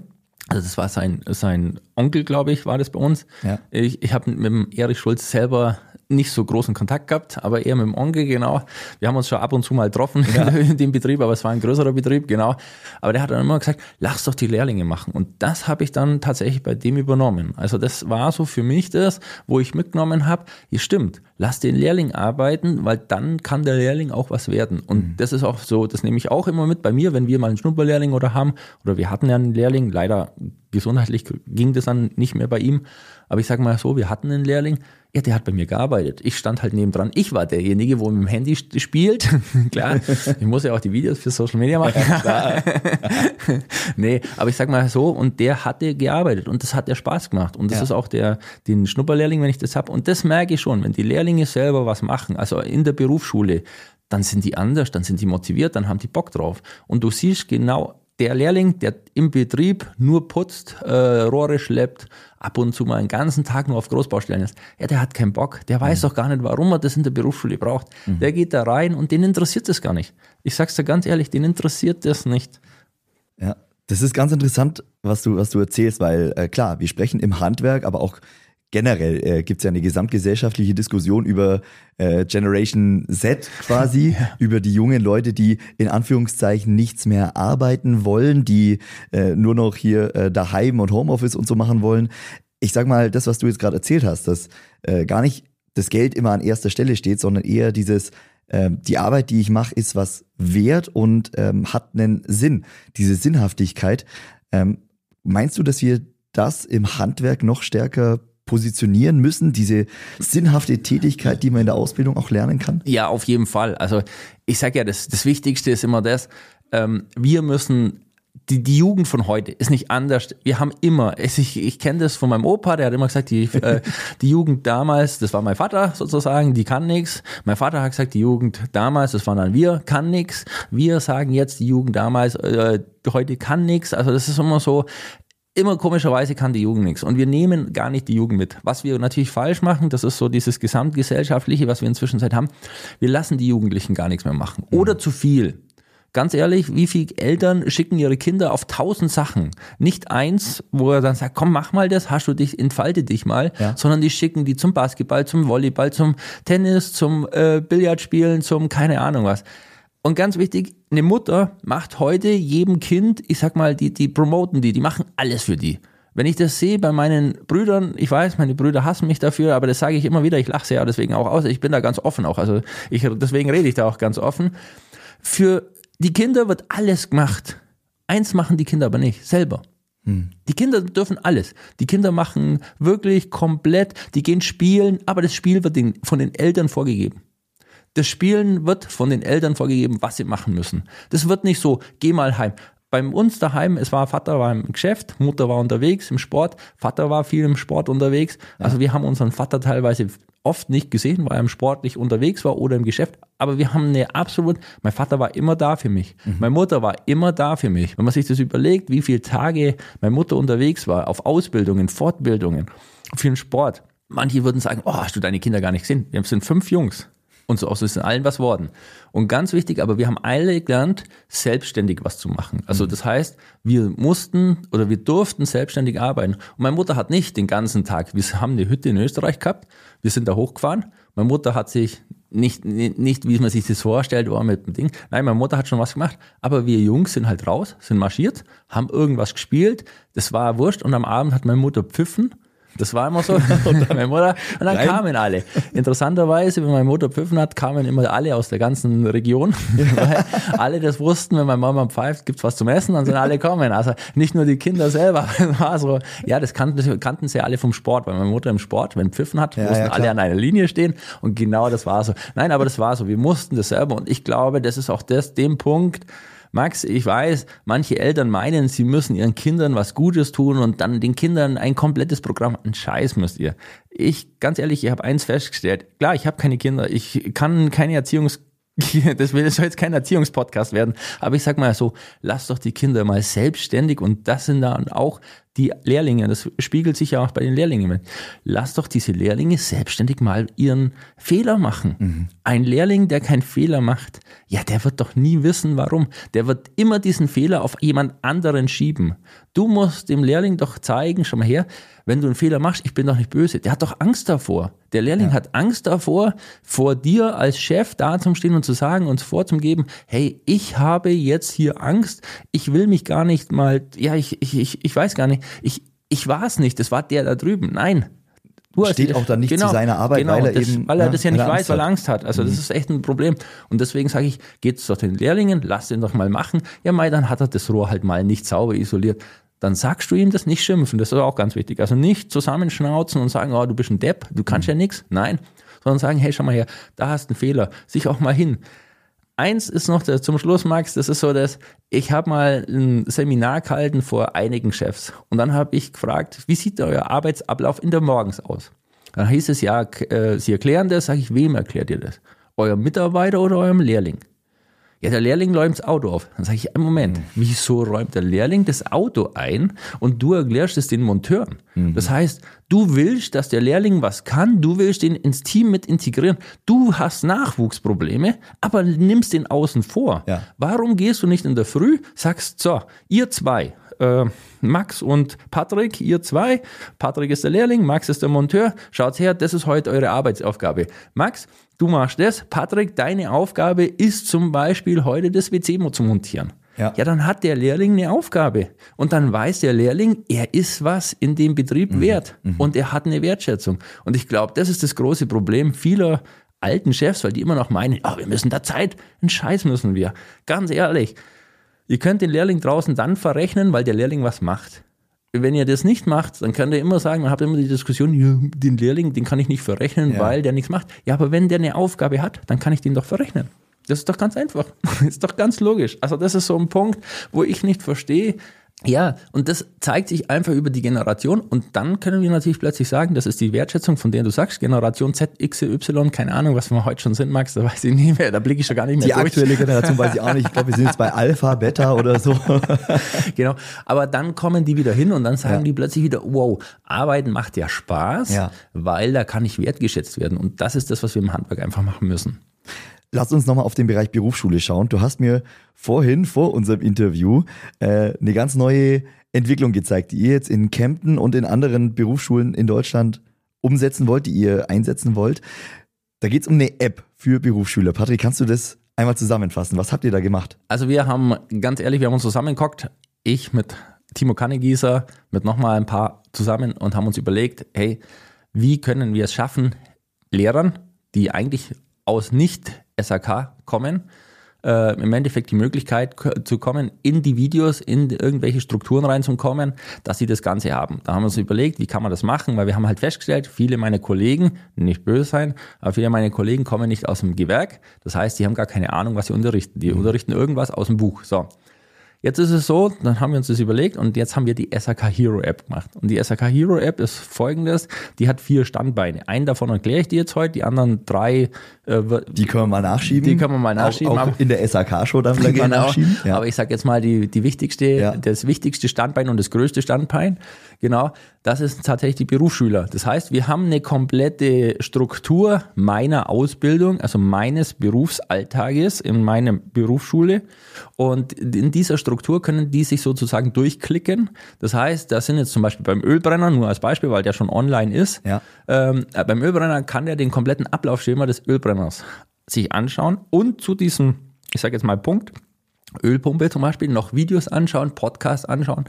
Speaker 2: also das war sein, sein Onkel, glaube ich, war das bei uns.
Speaker 1: Ja.
Speaker 2: Ich, ich habe mit dem Erich Schulz selber nicht so großen Kontakt gehabt, aber eher mit dem Onkel, genau. Wir haben uns schon ab und zu mal getroffen ja. in dem Betrieb, aber es war ein größerer Betrieb, genau. Aber der hat dann immer gesagt, lass doch die Lehrlinge machen. Und das habe ich dann tatsächlich bei dem übernommen. Also das war so für mich das, wo ich mitgenommen habe, ja stimmt, lass den Lehrling arbeiten, weil dann kann der Lehrling auch was werden. Und mhm. das ist auch so, das nehme ich auch immer mit bei mir, wenn wir mal einen Schnupperlehrling oder haben, oder wir hatten ja einen Lehrling, leider gesundheitlich ging das dann nicht mehr bei ihm. Aber ich sage mal so, wir hatten einen Lehrling, ja, der hat bei mir gearbeitet. Ich stand halt nebendran. Ich war derjenige, wo mit dem Handy spielt. klar, ich muss ja auch die Videos für Social Media machen. Ja, nee, aber ich sag mal so, und der hatte gearbeitet und das hat der Spaß gemacht. Und das ja. ist auch der, den Schnupperlehrling, wenn ich das habe. Und das merke ich schon, wenn die Lehrlinge selber was machen, also in der Berufsschule, dann sind die anders, dann sind die motiviert, dann haben die Bock drauf. Und du siehst genau, der Lehrling, der im Betrieb nur putzt, äh, Rohre schleppt, ab und zu mal einen ganzen Tag nur auf Großbaustellen ist, ja, der hat keinen Bock. Der weiß mhm. doch gar nicht, warum er das in der Berufsschule braucht. Mhm. Der geht da rein und den interessiert das gar nicht. Ich sag's dir ganz ehrlich, den interessiert das nicht.
Speaker 1: Ja, das ist ganz interessant, was du, was du erzählst, weil äh, klar, wir sprechen im Handwerk, aber auch generell äh, gibt es ja eine gesamtgesellschaftliche Diskussion über äh, Generation Z quasi, ja. über die jungen Leute, die in Anführungszeichen nichts mehr arbeiten wollen, die äh, nur noch hier äh, daheim und Homeoffice und so machen wollen. Ich sag mal, das, was du jetzt gerade erzählt hast, dass äh, gar nicht das Geld immer an erster Stelle steht, sondern eher dieses, äh, die Arbeit, die ich mache, ist was wert und ähm, hat einen Sinn, diese Sinnhaftigkeit. Ähm, meinst du, dass wir das im Handwerk noch stärker positionieren müssen, diese sinnhafte Tätigkeit, die man in der Ausbildung auch lernen kann?
Speaker 2: Ja, auf jeden Fall. Also ich sage ja, das, das Wichtigste ist immer das, ähm, wir müssen die, die Jugend von heute ist nicht anders. Wir haben immer, ich, ich kenne das von meinem Opa, der hat immer gesagt, die, äh, die Jugend damals, das war mein Vater sozusagen, die kann nichts. Mein Vater hat gesagt, die Jugend damals, das waren dann wir, kann nichts. Wir sagen jetzt, die Jugend damals, äh, heute kann nichts. Also das ist immer so, immer komischerweise kann die Jugend nichts. Und wir nehmen gar nicht die Jugend mit. Was wir natürlich falsch machen, das ist so dieses gesamtgesellschaftliche, was wir inzwischen Zeit haben. Wir lassen die Jugendlichen gar nichts mehr machen. Oder mhm. zu viel. Ganz ehrlich, wie viele Eltern schicken ihre Kinder auf tausend Sachen? Nicht eins, wo er dann sagt, komm, mach mal das, hast du dich, entfalte dich mal, ja. sondern die schicken die zum Basketball, zum Volleyball, zum Tennis, zum äh, Billardspielen, zum keine Ahnung was. Und ganz wichtig, eine Mutter macht heute jedem Kind, ich sag mal, die, die promoten die, die machen alles für die. Wenn ich das sehe bei meinen Brüdern, ich weiß, meine Brüder hassen mich dafür, aber das sage ich immer wieder, ich lache sie ja deswegen auch aus, ich bin da ganz offen auch, also ich, deswegen rede ich da auch ganz offen. Für die Kinder wird alles gemacht. Eins machen die Kinder aber nicht, selber. Hm. Die Kinder dürfen alles. Die Kinder machen wirklich komplett, die gehen spielen, aber das Spiel wird von den Eltern vorgegeben. Das Spielen wird von den Eltern vorgegeben, was sie machen müssen. Das wird nicht so, geh mal heim. Bei uns daheim, es war Vater war im Geschäft, Mutter war unterwegs im Sport, Vater war viel im Sport unterwegs. Also wir haben unseren Vater teilweise oft nicht gesehen, weil er im Sport nicht unterwegs war oder im Geschäft. Aber wir haben eine absolut, mein Vater war immer da für mich. Mhm. Meine Mutter war immer da für mich. Wenn man sich das überlegt, wie viele Tage meine Mutter unterwegs war, auf Ausbildungen, Fortbildungen, für den Sport. Manche würden sagen, oh, hast du deine Kinder gar nicht gesehen? Wir sind fünf Jungs. Und so aus ist in allen was worden. Und ganz wichtig, aber wir haben alle gelernt, selbstständig was zu machen. Also mhm. das heißt, wir mussten oder wir durften selbstständig arbeiten. Und meine Mutter hat nicht den ganzen Tag, wir haben eine Hütte in Österreich gehabt, wir sind da hochgefahren. Meine Mutter hat sich nicht, nicht, wie man sich das vorstellt, war mit dem Ding. Nein, meine Mutter hat schon was gemacht. Aber wir Jungs sind halt raus, sind marschiert, haben irgendwas gespielt. Das war wurscht. Und am Abend hat meine Mutter pfiffen das war immer so. Und meine Mutter, und dann kamen alle. Interessanterweise, wenn meine Mutter pfiffen hat, kamen immer alle aus der ganzen Region, weil alle das wussten, wenn meine Mama pfeift, gibt's was zum Essen, dann sind alle kommen. Also nicht nur die Kinder selber. war so, ja, das kannten, kannten sie alle vom Sport, weil meine Mutter im Sport, wenn pfiffen hat, ja, mussten ja, alle an einer Linie stehen und genau das war so. Nein, aber das war so. Wir mussten das selber und ich glaube, das ist auch das, dem Punkt, Max, ich weiß, manche Eltern meinen, sie müssen ihren Kindern was Gutes tun und dann den Kindern ein komplettes Programm. Ein Scheiß müsst ihr. Ich, ganz ehrlich, ich habe eins festgestellt. Klar, ich habe keine Kinder. Ich kann keine Erziehungs das soll jetzt kein Erziehungspodcast werden, aber ich sag mal so, lass doch die Kinder mal selbstständig und das sind dann auch die Lehrlinge, das spiegelt sich ja auch bei den Lehrlingen mit, lass doch diese Lehrlinge selbstständig mal ihren Fehler machen. Mhm. Ein Lehrling, der keinen Fehler macht, ja, der wird doch nie wissen, warum. Der wird immer diesen Fehler auf jemand anderen schieben. Du musst dem Lehrling doch zeigen, schau mal her, wenn du einen Fehler machst, ich bin doch nicht böse. Der hat doch Angst davor. Der Lehrling ja. hat Angst davor, vor dir als Chef da zum Stehen und zu sagen, uns vorzugeben, hey, ich habe jetzt hier Angst, ich will mich gar nicht mal, ja, ich, ich, ich, ich weiß gar nicht, ich, ich war es nicht, das war der da drüben. Nein,
Speaker 1: Du Steht auch dann nicht genau, zu seiner Arbeit,
Speaker 2: genau,
Speaker 1: weil er
Speaker 2: das,
Speaker 1: eben.
Speaker 2: Weil er ja, das ja nicht weiß, Angst weil er Angst hat. Also mhm. das ist echt ein Problem. Und deswegen sage ich, geht's doch den Lehrlingen, lass den doch mal machen. Ja, Mai, dann hat er das Rohr halt mal nicht sauber isoliert dann sagst du ihm das nicht schimpfen, das ist auch ganz wichtig. Also nicht zusammenschnauzen und sagen, oh, du bist ein Depp, du kannst ja nichts. Nein, sondern sagen, hey, schau mal her, da hast du einen Fehler, sich auch mal hin. Eins ist noch zum Schluss, Max, das ist so, dass ich habe mal ein Seminar gehalten vor einigen Chefs und dann habe ich gefragt, wie sieht euer Arbeitsablauf in der Morgens aus? Dann hieß es ja, äh, Sie erklären das, sage ich, wem erklärt ihr das? Eurem Mitarbeiter oder eurem Lehrling? Ja, der Lehrling räumt das Auto auf. Dann sage ich, einen Moment, mhm. wieso räumt der Lehrling das Auto ein und du erklärst es den Monteuren? Mhm. Das heißt, du willst, dass der Lehrling was kann, du willst ihn ins Team mit integrieren. Du hast Nachwuchsprobleme, aber nimmst den außen vor. Ja. Warum gehst du nicht in der Früh, sagst, so, ihr zwei, äh, Max und Patrick, ihr zwei. Patrick ist der Lehrling, Max ist der Monteur. Schaut her, das ist heute eure Arbeitsaufgabe. Max, du machst das. Patrick, deine Aufgabe ist zum Beispiel heute das WC zu montieren. Ja. ja, dann hat der Lehrling eine Aufgabe. Und dann weiß der Lehrling, er ist was in dem Betrieb mhm. wert. Mhm. Und er hat eine Wertschätzung. Und ich glaube, das ist das große Problem vieler alten Chefs, weil die immer noch meinen, oh, wir müssen da Zeit, einen Scheiß müssen wir. Ganz ehrlich, Ihr könnt den Lehrling draußen dann verrechnen, weil der Lehrling was macht. Wenn ihr das nicht macht, dann könnt ihr immer sagen, man habt immer die Diskussion, ja, den Lehrling, den kann ich nicht verrechnen, ja. weil der nichts macht. Ja, aber wenn der eine Aufgabe hat, dann kann ich den doch verrechnen. Das ist doch ganz einfach. Das ist doch ganz logisch. Also das ist so ein Punkt, wo ich nicht verstehe, ja, und das zeigt sich einfach über die Generation und dann können wir natürlich plötzlich sagen, das ist die Wertschätzung, von der du sagst, Generation Z, X, Y, keine Ahnung, was wir heute schon sind, Max, da weiß ich nicht mehr, da blicke ich schon gar nicht mehr
Speaker 1: Die durch. aktuelle Generation weiß ich auch nicht, ich glaube, wir sind jetzt bei Alpha, Beta oder so.
Speaker 2: genau, aber dann kommen die wieder hin und dann sagen ja. die plötzlich wieder, wow, Arbeiten macht ja Spaß, ja. weil da kann ich wertgeschätzt werden und das ist das, was wir im Handwerk einfach machen müssen.
Speaker 1: Lass uns nochmal auf den Bereich Berufsschule schauen. Du hast mir vorhin, vor unserem Interview, äh, eine ganz neue Entwicklung gezeigt, die ihr jetzt in Kempten und in anderen Berufsschulen in Deutschland umsetzen wollt, die ihr einsetzen wollt. Da geht es um eine App für Berufsschüler. Patrick, kannst du das einmal zusammenfassen? Was habt ihr da gemacht?
Speaker 2: Also wir haben, ganz ehrlich, wir haben uns zusammengeguckt, ich mit Timo Kannegießer, mit nochmal ein paar zusammen und haben uns überlegt, hey, wie können wir es schaffen, Lehrern, die eigentlich aus nicht SAK kommen, äh, im Endeffekt die Möglichkeit zu kommen, in die Videos, in irgendwelche Strukturen reinzukommen, dass sie das Ganze haben. Da haben wir uns überlegt, wie kann man das machen, weil wir haben halt festgestellt, viele meiner Kollegen, nicht böse sein, aber viele meiner Kollegen kommen nicht aus dem Gewerk. Das heißt, die haben gar keine Ahnung, was sie unterrichten. Die mhm. unterrichten irgendwas aus dem Buch. So. Jetzt ist es so, dann haben wir uns das überlegt und jetzt haben wir die SAK Hero App gemacht. Und die SAK Hero App ist folgendes, die hat vier Standbeine. Einen davon erkläre ich dir jetzt heute, die anderen drei...
Speaker 1: Äh, die können wir mal nachschieben.
Speaker 2: Die können wir mal nachschieben.
Speaker 1: Auch, auch in der SAK-Show dann vielleicht genau. nachschieben.
Speaker 2: Ja. Aber ich sage jetzt mal die, die wichtigste, ja. das wichtigste Standbein und das größte Standbein. Genau, das ist tatsächlich die Berufsschüler. Das heißt, wir haben eine komplette Struktur meiner Ausbildung, also meines Berufsalltages in meiner Berufsschule. Und in dieser Struktur können die sich sozusagen durchklicken. Das heißt, da sind jetzt zum Beispiel beim Ölbrenner, nur als Beispiel, weil der schon online ist. Ja. Ähm, äh, beim Ölbrenner kann der den kompletten Ablaufschema des Ölbrenners sich anschauen und zu diesem, ich sage jetzt mal Punkt, Ölpumpe zum Beispiel, noch Videos anschauen, Podcasts anschauen.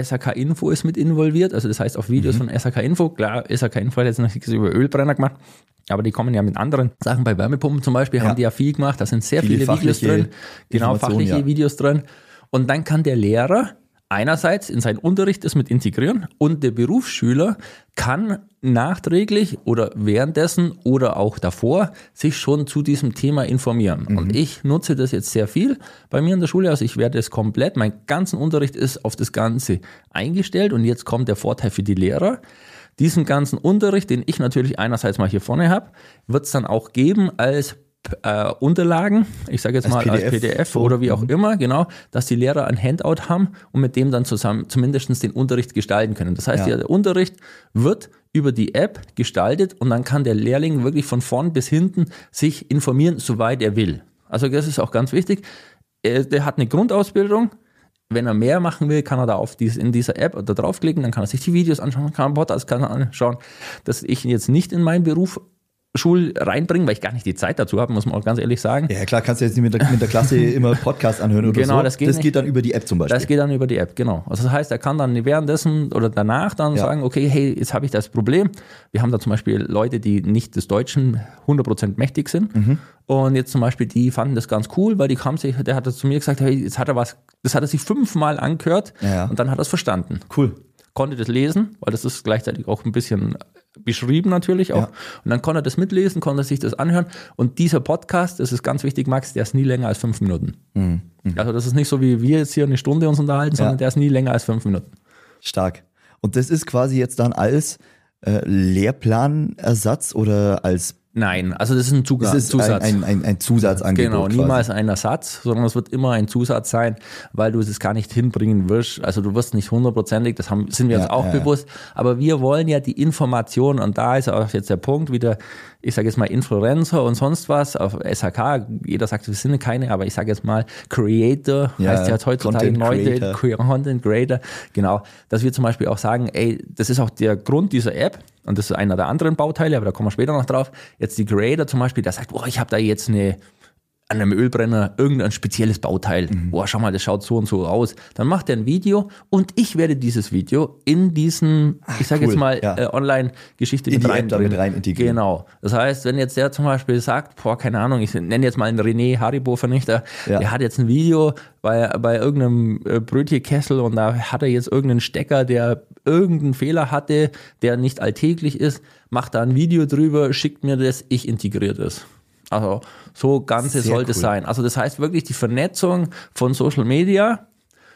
Speaker 2: SAK Info ist mit involviert, also das heißt auf Videos mhm. von SAK Info, klar, SAK Info hat jetzt noch nichts über Ölbrenner gemacht, aber die kommen ja mit anderen Sachen, bei Wärmepumpen zum Beispiel ja. haben die ja viel gemacht, da sind sehr viele, viele Videos drin, genau, fachliche ja. Videos drin und dann kann der Lehrer einerseits in seinen Unterricht das mit integrieren und der Berufsschüler kann nachträglich oder währenddessen oder auch davor sich schon zu diesem Thema informieren. Mhm. Und ich nutze das jetzt sehr viel bei mir in der Schule. Also ich werde es komplett, mein ganzen Unterricht ist auf das Ganze eingestellt und jetzt kommt der Vorteil für die Lehrer. Diesen ganzen Unterricht, den ich natürlich einerseits mal hier vorne habe, wird es dann auch geben als äh, Unterlagen, ich sage jetzt
Speaker 1: Als
Speaker 2: mal
Speaker 1: PDF,
Speaker 2: als PDF oder wie auch
Speaker 1: Mhm.
Speaker 2: immer, genau, dass die Lehrer ein Handout haben und mit dem dann zusammen zumindest den Unterricht gestalten können. Das heißt,
Speaker 1: Ja.
Speaker 2: der Unterricht wird über die App gestaltet und dann kann der Lehrling wirklich von vorn bis hinten sich informieren, soweit er will. Also das ist auch ganz wichtig. Er, der hat eine Grundausbildung. Wenn er mehr machen will, kann er da auf dies, in dieser App da draufklicken, dann kann er sich die Videos anschauen, kann Podcasts kann er anschauen. Dass ich ihn jetzt nicht in meinen Beruf Schul reinbringen, weil ich gar nicht die Zeit dazu habe, muss man auch ganz ehrlich sagen.
Speaker 1: Ja, klar, kannst du jetzt nicht mit der, mit der Klasse immer Podcast anhören oder
Speaker 2: Genau,
Speaker 1: so.
Speaker 2: das geht
Speaker 1: das geht dann über die App zum Beispiel.
Speaker 2: Das geht dann über die App, genau. Also das heißt, er kann dann währenddessen oder danach dann
Speaker 1: Ja.
Speaker 2: sagen, okay, hey, jetzt habe ich das Problem. Wir haben da zum Beispiel Leute, die nicht des Deutschen 100% mächtig sind.
Speaker 1: Mhm.
Speaker 2: Und jetzt zum Beispiel, die fanden das ganz cool, weil die kam sich, der hat das zu mir gesagt, hey, jetzt hat er was, das hat er sich fünfmal angehört
Speaker 1: Ja.
Speaker 2: und dann hat er es verstanden.
Speaker 1: cool.
Speaker 2: Konnte das lesen, weil das ist gleichzeitig auch ein bisschen beschrieben natürlich auch.
Speaker 1: Ja.
Speaker 2: Und dann konnte er das mitlesen, konnte sich das anhören. Und dieser Podcast, das ist ganz wichtig, Max, der ist nie länger als fünf Minuten. Also das ist nicht so, wie wir jetzt hier eine Stunde uns unterhalten, sondern
Speaker 1: Mhm. Ja.
Speaker 2: der ist nie länger als fünf Minuten.
Speaker 1: Stark. Und das ist quasi jetzt dann als äh, Lehrplanersatz oder als
Speaker 2: Nein, also das ist ein Zuga
Speaker 1: das ist
Speaker 2: Zusatz.
Speaker 1: Ein, ein, ein, Zusatzangebot.
Speaker 2: Genau,
Speaker 1: quasi.
Speaker 2: niemals ein Ersatz, sondern es wird immer ein Zusatz sein, weil du es gar nicht hinbringen wirst. Also du wirst nicht hundertprozentig, das haben, sind wir uns
Speaker 1: Ja,
Speaker 2: auch
Speaker 1: ja,
Speaker 2: bewusst, aber wir wollen ja die Information und da ist auch jetzt der Punkt wieder, ich sage jetzt mal Influencer und sonst was auf SHK, jeder sagt, wir sind keine, aber ich sage jetzt mal Creator,
Speaker 1: Ja,
Speaker 2: heißt ja jetzt heutzutage
Speaker 1: Content
Speaker 2: neu
Speaker 1: Creator.
Speaker 2: Cre- Content Creator, genau, dass wir zum Beispiel auch sagen, ey, das ist auch der Grund dieser App und das ist einer der anderen Bauteile, aber da kommen wir später noch drauf. Jetzt die Creator zum Beispiel, der sagt, boah, ich habe da jetzt eine an einem Ölbrenner irgendein spezielles Bauteil.
Speaker 1: Mhm.
Speaker 2: Boah, schau mal, das schaut so und so aus. Dann macht er ein Video und ich werde dieses Video in diesen, ich sage
Speaker 1: cool,
Speaker 2: jetzt mal,
Speaker 1: ja.
Speaker 2: äh, Online-Geschichte
Speaker 1: In
Speaker 2: mit reinbringen.
Speaker 1: damit rein integrieren.
Speaker 2: Genau. Das heißt, wenn jetzt der zum Beispiel sagt, boah, keine Ahnung, ich nenne jetzt mal einen René Haribo-Vernichter,
Speaker 1: Ja.
Speaker 2: der hat jetzt ein Video bei, bei irgendeinem äh, Brötchenkessel und da hat er jetzt irgendeinen Stecker, der irgendeinen Fehler hatte, der nicht alltäglich ist, macht da ein Video drüber, schickt mir das, ich integriere das. Also so Ganze
Speaker 1: Sehr
Speaker 2: sollte es
Speaker 1: cool.
Speaker 2: sein. Also das heißt wirklich die Vernetzung von Social Media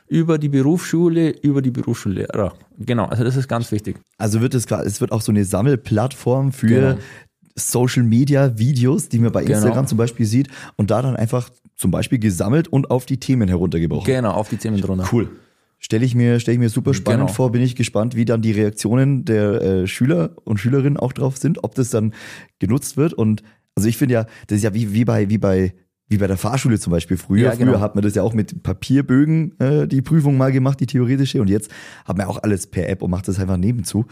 Speaker 2: über die Berufsschule, über die Berufsschullehrer. Genau, also das ist ganz wichtig.
Speaker 1: Also wird es es wird auch so eine Sammelplattform für
Speaker 2: Genau.
Speaker 1: Social Media Videos, die man bei
Speaker 2: Genau.
Speaker 1: Instagram zum Beispiel sieht und da dann einfach zum Beispiel gesammelt und auf die Themen heruntergebrochen.
Speaker 2: Genau, auf die Themen drunter.
Speaker 1: Cool. Stelle ich mir, stelle ich mir super spannend
Speaker 2: Genau.
Speaker 1: vor, bin ich gespannt, wie dann die Reaktionen der äh, Schüler und Schülerinnen auch drauf sind, ob das dann genutzt wird. Und also ich finde ja, das ist ja wie, wie bei, wie bei, wie bei der Fahrschule zum Beispiel. Früher,
Speaker 2: Ja, genau.
Speaker 1: früher hat man das ja auch mit Papierbögen äh, die Prüfung mal gemacht, die theoretische, und jetzt hat man auch alles per App und macht das einfach nebenzu.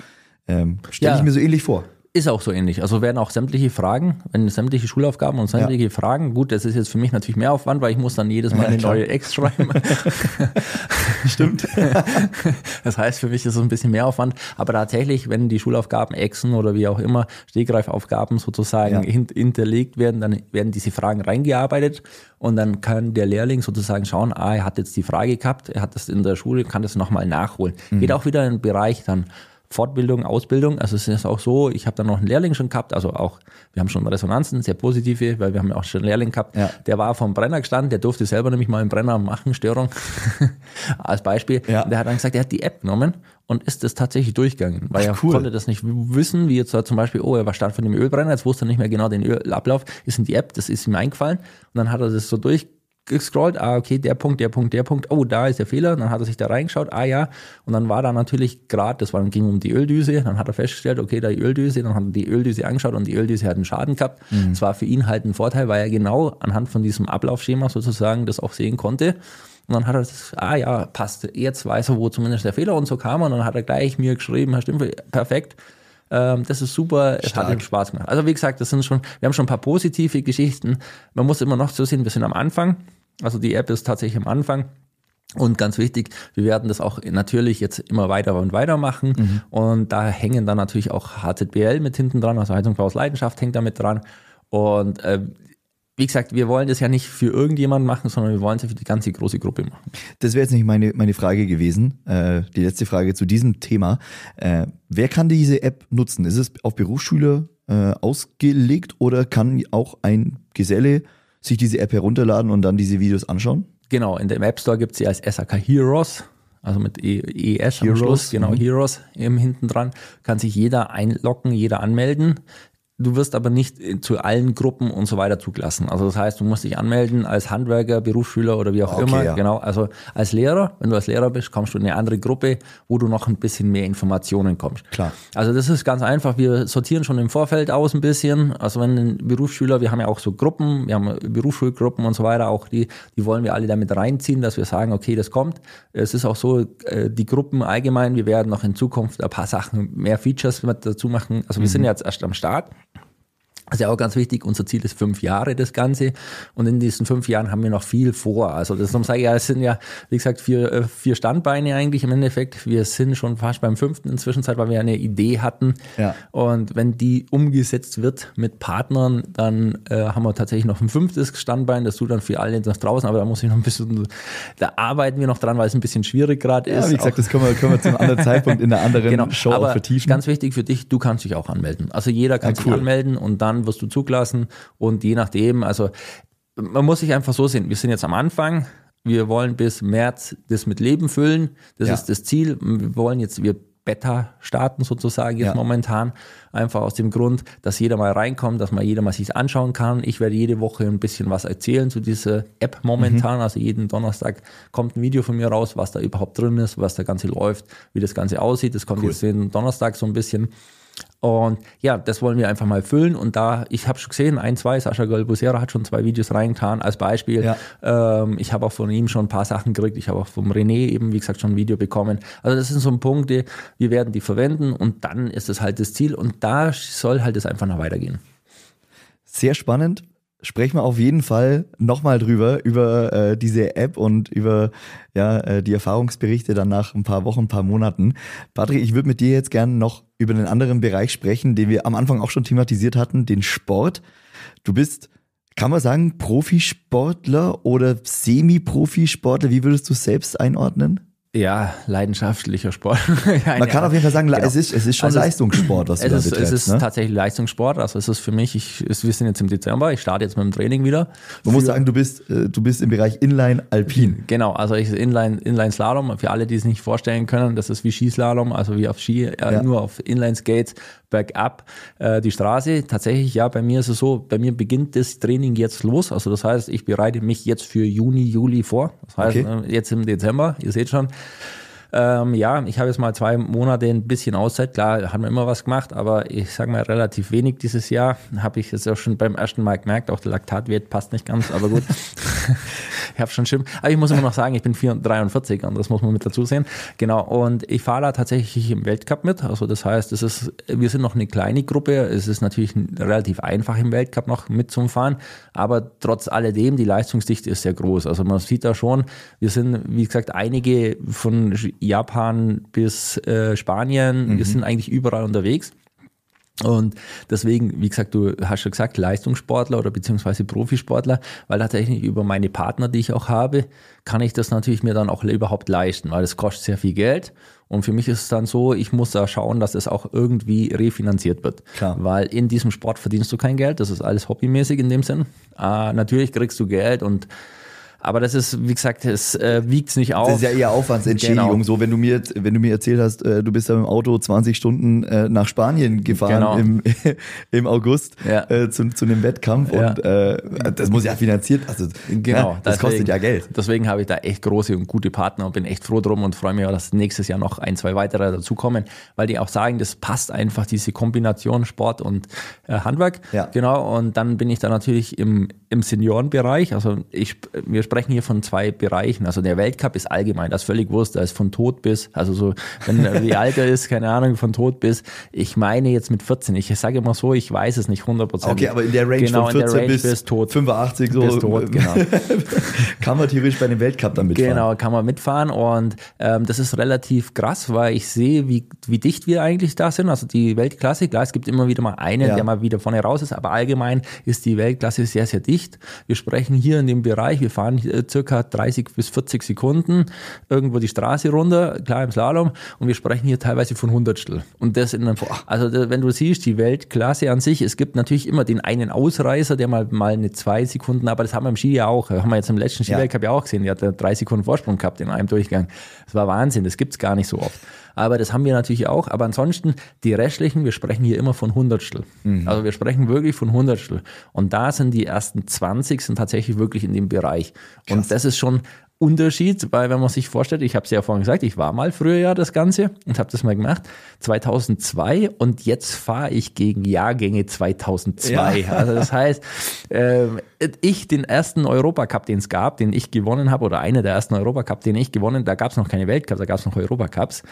Speaker 1: Ähm, Stelle
Speaker 2: Ja.
Speaker 1: ich mir so ähnlich vor.
Speaker 2: Ist auch so ähnlich. Also werden auch sämtliche Fragen, wenn sämtliche Schulaufgaben und sämtliche Fragen, gut, das ist jetzt für mich natürlich mehr Aufwand, weil ich muss dann jedes Mal
Speaker 1: Ja,
Speaker 2: eine
Speaker 1: klar.
Speaker 2: neue Ex schreiben.
Speaker 1: Stimmt.
Speaker 2: Das heißt, für mich ist es ein bisschen mehr Aufwand. Aber tatsächlich, wenn die Schulaufgaben Exen oder wie auch immer, Stegreifaufgaben sozusagen
Speaker 1: Ja.
Speaker 2: hin, hinterlegt werden, dann werden diese Fragen reingearbeitet und dann kann der Lehrling sozusagen schauen, ah, er hat jetzt die Frage gehabt, er hat das in der Schule, kann das nochmal nachholen.
Speaker 1: Mhm.
Speaker 2: Geht auch wieder in den Bereich dann Fortbildung, Ausbildung. Also es ist auch so, ich habe dann noch einen Lehrling schon gehabt, also auch, wir haben schon Resonanzen, sehr positive, weil wir haben ja auch schon einen Lehrling gehabt,
Speaker 1: Ja.
Speaker 2: der war vom Brenner gestanden, der durfte selber nämlich mal einen Brenner machen, Störung, als Beispiel.
Speaker 1: Ja.
Speaker 2: Der hat dann gesagt, er hat die App genommen und ist das tatsächlich durchgegangen, weil
Speaker 1: Ach,
Speaker 2: er
Speaker 1: cool.
Speaker 2: konnte das nicht wissen, wie jetzt zum Beispiel, oh, er war stand von dem Ölbrenner, jetzt wusste er nicht mehr genau den Ölablauf, ist in die App, das ist ihm eingefallen und dann hat er das so durchgescrollt, ah, okay, der Punkt, der Punkt, der Punkt, oh, da ist der Fehler, dann hat er sich da reingeschaut, ah ja, und dann war da natürlich gerade, das war, ging um die Öldüse, dann hat er festgestellt, okay, da die Öldüse, dann hat er die Öldüse angeschaut und die Öldüse hat einen Schaden gehabt. Das war für ihn halt ein Vorteil, weil er genau anhand von diesem Ablaufschema sozusagen das auch sehen konnte. Und dann hat er das, ah ja, passt, jetzt weiß er, wo zumindest der Fehler und so kam. Und dann hat er gleich mir geschrieben, Herr Stümpfe, perfekt. Ähm, das ist super, es hat
Speaker 1: Stark.
Speaker 2: ihm Spaß gemacht. Also wie gesagt, das sind schon, wir haben schon ein paar positive Geschichten. Man muss immer noch so sehen, wir sind am Anfang. Also die App ist tatsächlich am Anfang. Und ganz wichtig, wir werden das auch natürlich jetzt immer weiter und weiter machen. Und da hängen dann natürlich auch HZBL mit hinten dran, also Heizung aus Leidenschaft hängt da mit dran. Und äh, wie gesagt, wir wollen das ja nicht für irgendjemanden machen, sondern wir wollen es ja für die ganze große Gruppe machen.
Speaker 1: Das wäre jetzt nicht meine, meine Frage gewesen. Äh, die letzte Frage zu diesem Thema. Äh, wer kann diese App nutzen? Ist es auf Berufsschüler äh, ausgelegt oder kann auch ein Geselle sich diese App herunterladen und dann diese Videos anschauen?
Speaker 2: Genau, in dem App Store gibt es sie als SAK Heroes, also mit E- ES am
Speaker 1: Heroes,
Speaker 2: Schluss, genau,
Speaker 1: mhm.
Speaker 2: Heroes im hinten dran, kann sich jeder einloggen, jeder anmelden. Du wirst aber nicht zu allen Gruppen und so weiter zugelassen. Also das heißt, du musst dich anmelden als Handwerker, Berufsschüler oder wie auch
Speaker 1: Okay,
Speaker 2: immer.
Speaker 1: ja.
Speaker 2: Genau. Also als Lehrer, wenn du als Lehrer bist, kommst du in eine andere Gruppe, wo du noch ein bisschen mehr Informationen kommst.
Speaker 1: Klar.
Speaker 2: Also das ist ganz einfach. Wir sortieren schon im Vorfeld aus ein bisschen. Also wenn ein Berufsschüler, wir haben ja auch so Gruppen, wir haben Berufsschulgruppen und so weiter, auch die, die wollen wir alle damit reinziehen, dass wir sagen, okay, das kommt. Es ist auch so, äh, die Gruppen allgemein, wir werden noch in Zukunft ein paar Sachen, mehr Features mit dazu machen. Also wir sind jetzt erst am Start. Das ist ja auch ganz wichtig. Unser Ziel ist fünf Jahre, das Ganze. Und in diesen fünf Jahren haben wir noch viel vor. Also das sage ich ja, es sind ja, wie gesagt, vier, äh, vier Standbeine eigentlich im Endeffekt. Wir sind schon fast beim fünften inzwischen Zeit, weil wir eine Idee hatten.
Speaker 1: Ja.
Speaker 2: Und wenn die umgesetzt wird mit Partnern, dann äh, haben wir tatsächlich noch ein fünftes Standbein. Das tut dann für alle nach draußen. Aber da muss ich noch ein bisschen, da arbeiten wir noch dran, weil es ein bisschen schwierig gerade
Speaker 1: Ja,
Speaker 2: ist.
Speaker 1: wie gesagt,
Speaker 2: Auch-
Speaker 1: das können wir, können wir zu einem anderen Zeitpunkt in einer anderen Show
Speaker 2: aber
Speaker 1: auch vertiefen.
Speaker 2: Ganz wichtig für dich, du kannst dich auch anmelden. Also jeder kann
Speaker 1: Ja, cool.
Speaker 2: sich anmelden und dann wirst du zugelassen und je nachdem, also man muss sich einfach so sehen, wir sind jetzt am Anfang, wir wollen bis März das mit Leben füllen, das
Speaker 1: Ja.
Speaker 2: ist das Ziel, wir wollen jetzt, wir Beta starten sozusagen jetzt
Speaker 1: Ja.
Speaker 2: momentan, einfach aus dem Grund, dass jeder mal reinkommt, dass mal jeder mal sich anschauen kann. Ich werde jede Woche ein bisschen was erzählen zu dieser App momentan, also jeden Donnerstag kommt ein Video von mir raus, was da überhaupt drin ist, was da Ganze läuft, wie das Ganze aussieht. Das kommt jetzt jeden Donnerstag so ein bisschen. Und ja, das wollen wir einfach mal füllen. Und da, ich habe schon gesehen, ein, zwei, Sascha Golbusera hat schon zwei Videos reingetan als Beispiel.
Speaker 1: Ja.
Speaker 2: Ähm, ich habe auch von ihm schon ein paar Sachen gekriegt. Ich habe auch vom René eben, wie gesagt, schon ein Video bekommen. Also das sind so Punkte, wir werden die verwenden und dann ist es halt das Ziel. Und da soll halt es einfach noch weitergehen.
Speaker 1: Sehr spannend. Sprechen wir auf jeden Fall nochmal drüber, über äh, diese App und über ja, äh, die Erfahrungsberichte dann nach ein paar Wochen, ein paar Monaten. Patrick, ich würde mit dir jetzt gerne noch über einen anderen Bereich sprechen, den wir am Anfang auch schon thematisiert hatten, den Sport. Du bist, kann man sagen, Profisportler oder Semi-Profisportler? Wie würdest du selbst einordnen?
Speaker 2: Ja, leidenschaftlicher Sport.
Speaker 1: Man kann auf jeden Fall sagen,
Speaker 2: Genau.
Speaker 1: es, ist, es ist schon
Speaker 2: Also es-
Speaker 1: Leistungssport, was du
Speaker 2: Es
Speaker 1: da
Speaker 2: ist, es
Speaker 1: betreibst.
Speaker 2: ist
Speaker 1: ne?
Speaker 2: tatsächlich Leistungssport. Also es ist für mich, ich, es, wir sind jetzt im Dezember, ich starte jetzt mit dem Training wieder.
Speaker 1: Man muss sagen, du bist, äh, du bist im Bereich Inline Alpin.
Speaker 2: Genau, also ich Inline, Inline Slalom, für alle, die es nicht vorstellen können, das ist wie Skislalom, also wie auf Ski, äh,
Speaker 1: Ja.
Speaker 2: nur auf Inline Skates, bergab äh, die Straße. Tatsächlich, ja, bei mir ist es so, bei mir beginnt das Training jetzt los. Also das heißt, ich bereite mich jetzt für Juni, Juli vor. Das heißt,
Speaker 1: Okay.
Speaker 2: äh, jetzt im Dezember, ihr seht schon. Ähm, ja, ich habe jetzt mal zwei Monate ein bisschen Auszeit. Klar, haben wir immer was gemacht, aber ich sage mal relativ wenig dieses Jahr. Habe ich jetzt auch schon beim ersten Mal gemerkt, auch der Laktatwert passt nicht ganz, aber gut. ich habe schon schlimm. Aber ich muss immer noch sagen, ich bin 4 43 und das muss man mit dazu sehen. Genau, und ich fahre da tatsächlich im Weltcup mit. Also das heißt, es ist, wir sind noch eine kleine Gruppe. Es ist natürlich relativ einfach im Weltcup noch mitzufahren, aber trotz alledem, die Leistungsdichte ist sehr groß. Also man sieht da schon, wir sind, wie gesagt, einige von Japan bis äh, Spanien, wir sind eigentlich überall unterwegs. Und deswegen, wie gesagt, du hast schon gesagt, Leistungssportler oder beziehungsweise Profisportler, weil tatsächlich über meine Partner, die ich auch habe, kann ich das natürlich mir dann auch überhaupt leisten, weil es kostet sehr viel Geld. Und für mich ist es dann so, ich muss da schauen, dass es auch irgendwie refinanziert wird.
Speaker 1: Klar.
Speaker 2: Weil in diesem Sport verdienst du kein Geld, das ist alles hobbymäßig in dem Sinn. Äh, natürlich kriegst du Geld und aber das ist, wie gesagt, es äh, wiegt nicht auf.
Speaker 1: Das ist ja eher Aufwandsentschädigung.
Speaker 2: Genau.
Speaker 1: So, wenn du mir, wenn du mir erzählt hast, äh, du bist da mit dem Auto 20 Stunden äh, nach Spanien gefahren im, im August
Speaker 2: Genau. Ja.
Speaker 1: äh, zu, zu einem Wettkampf
Speaker 2: Ja.
Speaker 1: und äh, das muss ja finanziert, also
Speaker 2: Genau,
Speaker 1: ja, das
Speaker 2: deswegen-
Speaker 1: kostet ja Geld.
Speaker 2: Deswegen habe ich da echt große und gute Partner und bin echt froh drum und freue mich auch, dass nächstes Jahr noch ein, zwei weitere dazukommen, weil die auch sagen, das passt einfach, diese Kombination Sport und äh, Handwerk.
Speaker 1: Ja.
Speaker 2: Genau, und dann bin ich da natürlich im, im Seniorenbereich. Also ich, wir sprechen hier von zwei Bereichen. Also der Weltcup ist allgemein, das ist völlig wurscht, da ist von tot bis, also so, wenn wie alt er ist, keine Ahnung, von tot bis, ich meine jetzt mit 14. Ich sage immer so, ich weiß es nicht 100%.
Speaker 1: Okay, aber in der Range
Speaker 2: genau,
Speaker 1: von
Speaker 2: in der
Speaker 1: 14
Speaker 2: Range
Speaker 1: bis,
Speaker 2: bis tot.
Speaker 1: 85 so
Speaker 2: Bis tot, genau.
Speaker 1: kann man theoretisch bei dem Weltcup dann mitfahren.
Speaker 2: Genau, kann man mitfahren und ähm, das ist relativ krass, weil ich sehe, wie, wie dicht wir eigentlich da sind. Also die Weltklasse, klar, es gibt immer wieder mal einen,
Speaker 1: Ja.
Speaker 2: der mal wieder vorne raus ist, aber allgemein ist die Weltklasse sehr, sehr dicht. Wir sprechen hier in dem Bereich, wir fahren äh, circa 30 bis 40 Sekunden irgendwo die Straße runter, klar im Slalom, und wir sprechen hier teilweise von Hundertstel. Und das in einem, also wenn du siehst, die Weltklasse an sich, es gibt natürlich immer den einen Ausreißer, der mal, mal eine zwei Sekunden, aber das haben wir im Ski ja auch, haben wir jetzt im letzten Skiweltcup ja. ja auch gesehen, der hat drei Sekunden Vorsprung gehabt in einem Durchgang. Das war Wahnsinn, das gibt's gar nicht so oft aber das haben wir natürlich auch. Aber ansonsten, die restlichen, wir sprechen hier immer von Hundertstel. Mhm. Also wir sprechen wirklich von Hundertstel. Und da sind die ersten 20 sind tatsächlich wirklich in dem Bereich. Krass. Und das ist schon Unterschied, weil wenn man sich vorstellt, ich habe es ja vorhin gesagt, ich war mal früher ja das Ganze und habe das mal gemacht, 2002 und jetzt fahre ich gegen Jahrgänge 2002. Ja. Also das heißt, äh, ich den ersten Europacup, den es gab, den ich gewonnen habe, oder einer der ersten Europacup, den ich gewonnen, da gab es noch keine Weltcups, da gab es noch Europacups,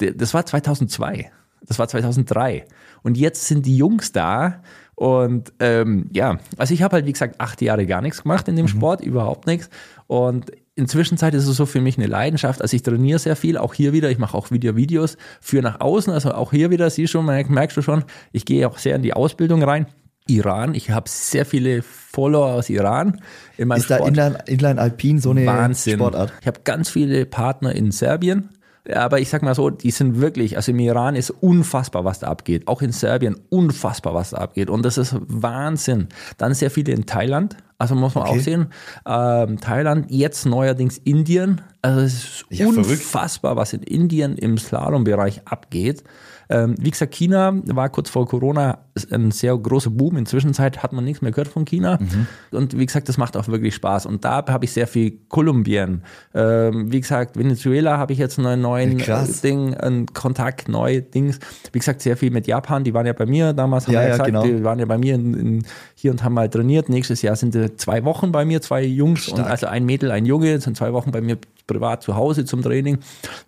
Speaker 2: das war 2002. Das war 2003. Und jetzt sind die Jungs da und ähm, ja, also ich habe halt, wie gesagt, acht Jahre gar nichts gemacht in dem mhm. Sport, überhaupt nichts. Und inzwischen ist es so für mich eine Leidenschaft. Also ich trainiere sehr viel, auch hier wieder. Ich mache auch Video Videos für nach außen. Also auch hier wieder, siehst du, merkst du schon, ich gehe auch sehr in die Ausbildung rein. Iran. Ich habe sehr viele Follower aus Iran
Speaker 1: in meinem Ist Sport. da Inline, Inline Alpin so eine Wahnsinn. Sportart?
Speaker 2: Ich habe ganz viele Partner in Serbien. Aber ich sag mal so, die sind wirklich, also im Iran ist unfassbar, was da abgeht. Auch in Serbien unfassbar, was da abgeht. Und das ist Wahnsinn. Dann sehr viele in Thailand. Also muss man okay. auch sehen. Ähm, Thailand, jetzt neuerdings Indien. Also es ist ja, unfassbar, verrückt. was in Indien im Slalombereich abgeht. Ähm, wie gesagt, China war kurz vor Corona ein sehr großer Boom. Inzwischen hat man nichts mehr gehört von China. Mhm. Und wie gesagt, das macht auch wirklich Spaß. Und da habe ich sehr viel Kolumbien. Ähm, wie gesagt, Venezuela habe ich jetzt einen neuen Krass. Ding, einen Kontakt, neue Dings. Wie gesagt, sehr viel mit Japan. Die waren ja bei mir damals, haben ja, ja gesagt, genau. die waren ja bei mir in, in, hier und haben mal trainiert. Nächstes Jahr sind sie zwei Wochen bei mir, zwei Jungs Stark. und also ein Mädel, ein Junge, sind zwei Wochen bei mir privat zu Hause zum Training.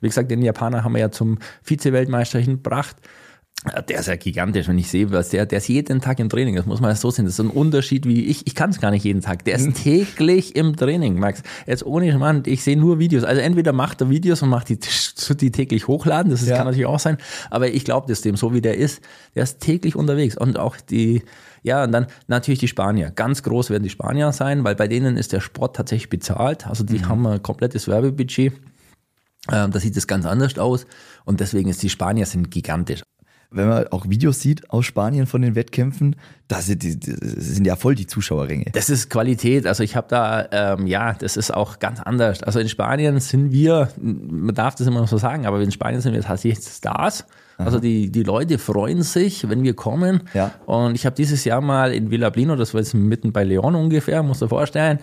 Speaker 2: Wie gesagt, den Japaner haben wir ja zum Vize-Weltmeister hingebracht. Der ist ja gigantisch, wenn ich sehe, was der, der ist jeden Tag im Training. Das muss man so sehen. Das ist ein Unterschied wie ich. Ich kann es gar nicht jeden Tag. Der ist hm. täglich im Training, Max. Jetzt ohne Mann, ich sehe nur Videos. Also entweder macht er Videos und macht die, die täglich hochladen. Das ja. kann natürlich auch sein. Aber ich glaube das dem, so wie der ist. Der ist täglich unterwegs. Und auch die, ja, und dann natürlich die Spanier. Ganz groß werden die Spanier sein, weil bei denen ist der Sport tatsächlich bezahlt. Also die mhm. haben ein komplettes Werbebudget. Ähm, da sieht es ganz anders aus. Und deswegen ist die Spanier sind gigantisch
Speaker 1: wenn man auch Videos sieht aus Spanien von den Wettkämpfen, das sind, die, das sind ja voll die Zuschauerringe.
Speaker 2: Das ist Qualität. Also ich habe da, ähm, ja, das ist auch ganz anders. Also in Spanien sind wir, man darf das immer noch so sagen, aber in Spanien sind wir tatsächlich Stars. Also die, die Leute freuen sich, wenn wir kommen. Ja. Und ich habe dieses Jahr mal in Villablino, das war jetzt mitten bei Leon ungefähr, musst du dir vorstellen,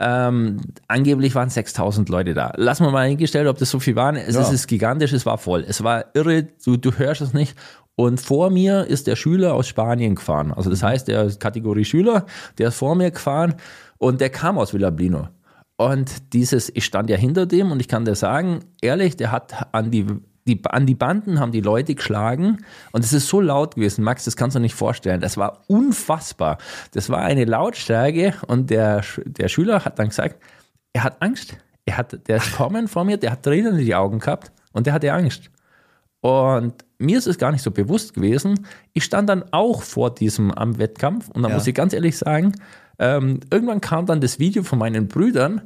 Speaker 2: ähm, angeblich waren 6000 Leute da. Lass mal mal hingestellt, ob das so viel waren. Es ja. ist gigantisch, es war voll. Es war irre, du, du hörst es nicht. Und vor mir ist der Schüler aus Spanien gefahren. Also das heißt, der ist Kategorie Schüler, der ist vor mir gefahren und der kam aus Villablino. Und dieses, ich stand ja hinter dem und ich kann dir sagen, ehrlich, der hat an die, die, an die Banden haben die Leute geschlagen und es ist so laut gewesen, Max, das kannst du nicht vorstellen. Das war unfassbar. Das war eine Lautstärke und der, der Schüler hat dann gesagt, er hat Angst. Er hat, der ist kommen vor mir, der hat Tränen in die Augen gehabt und der hatte Angst. Und mir ist es gar nicht so bewusst gewesen. Ich stand dann auch vor diesem am Wettkampf und da ja. muss ich ganz ehrlich sagen, ähm, irgendwann kam dann das Video von meinen Brüdern,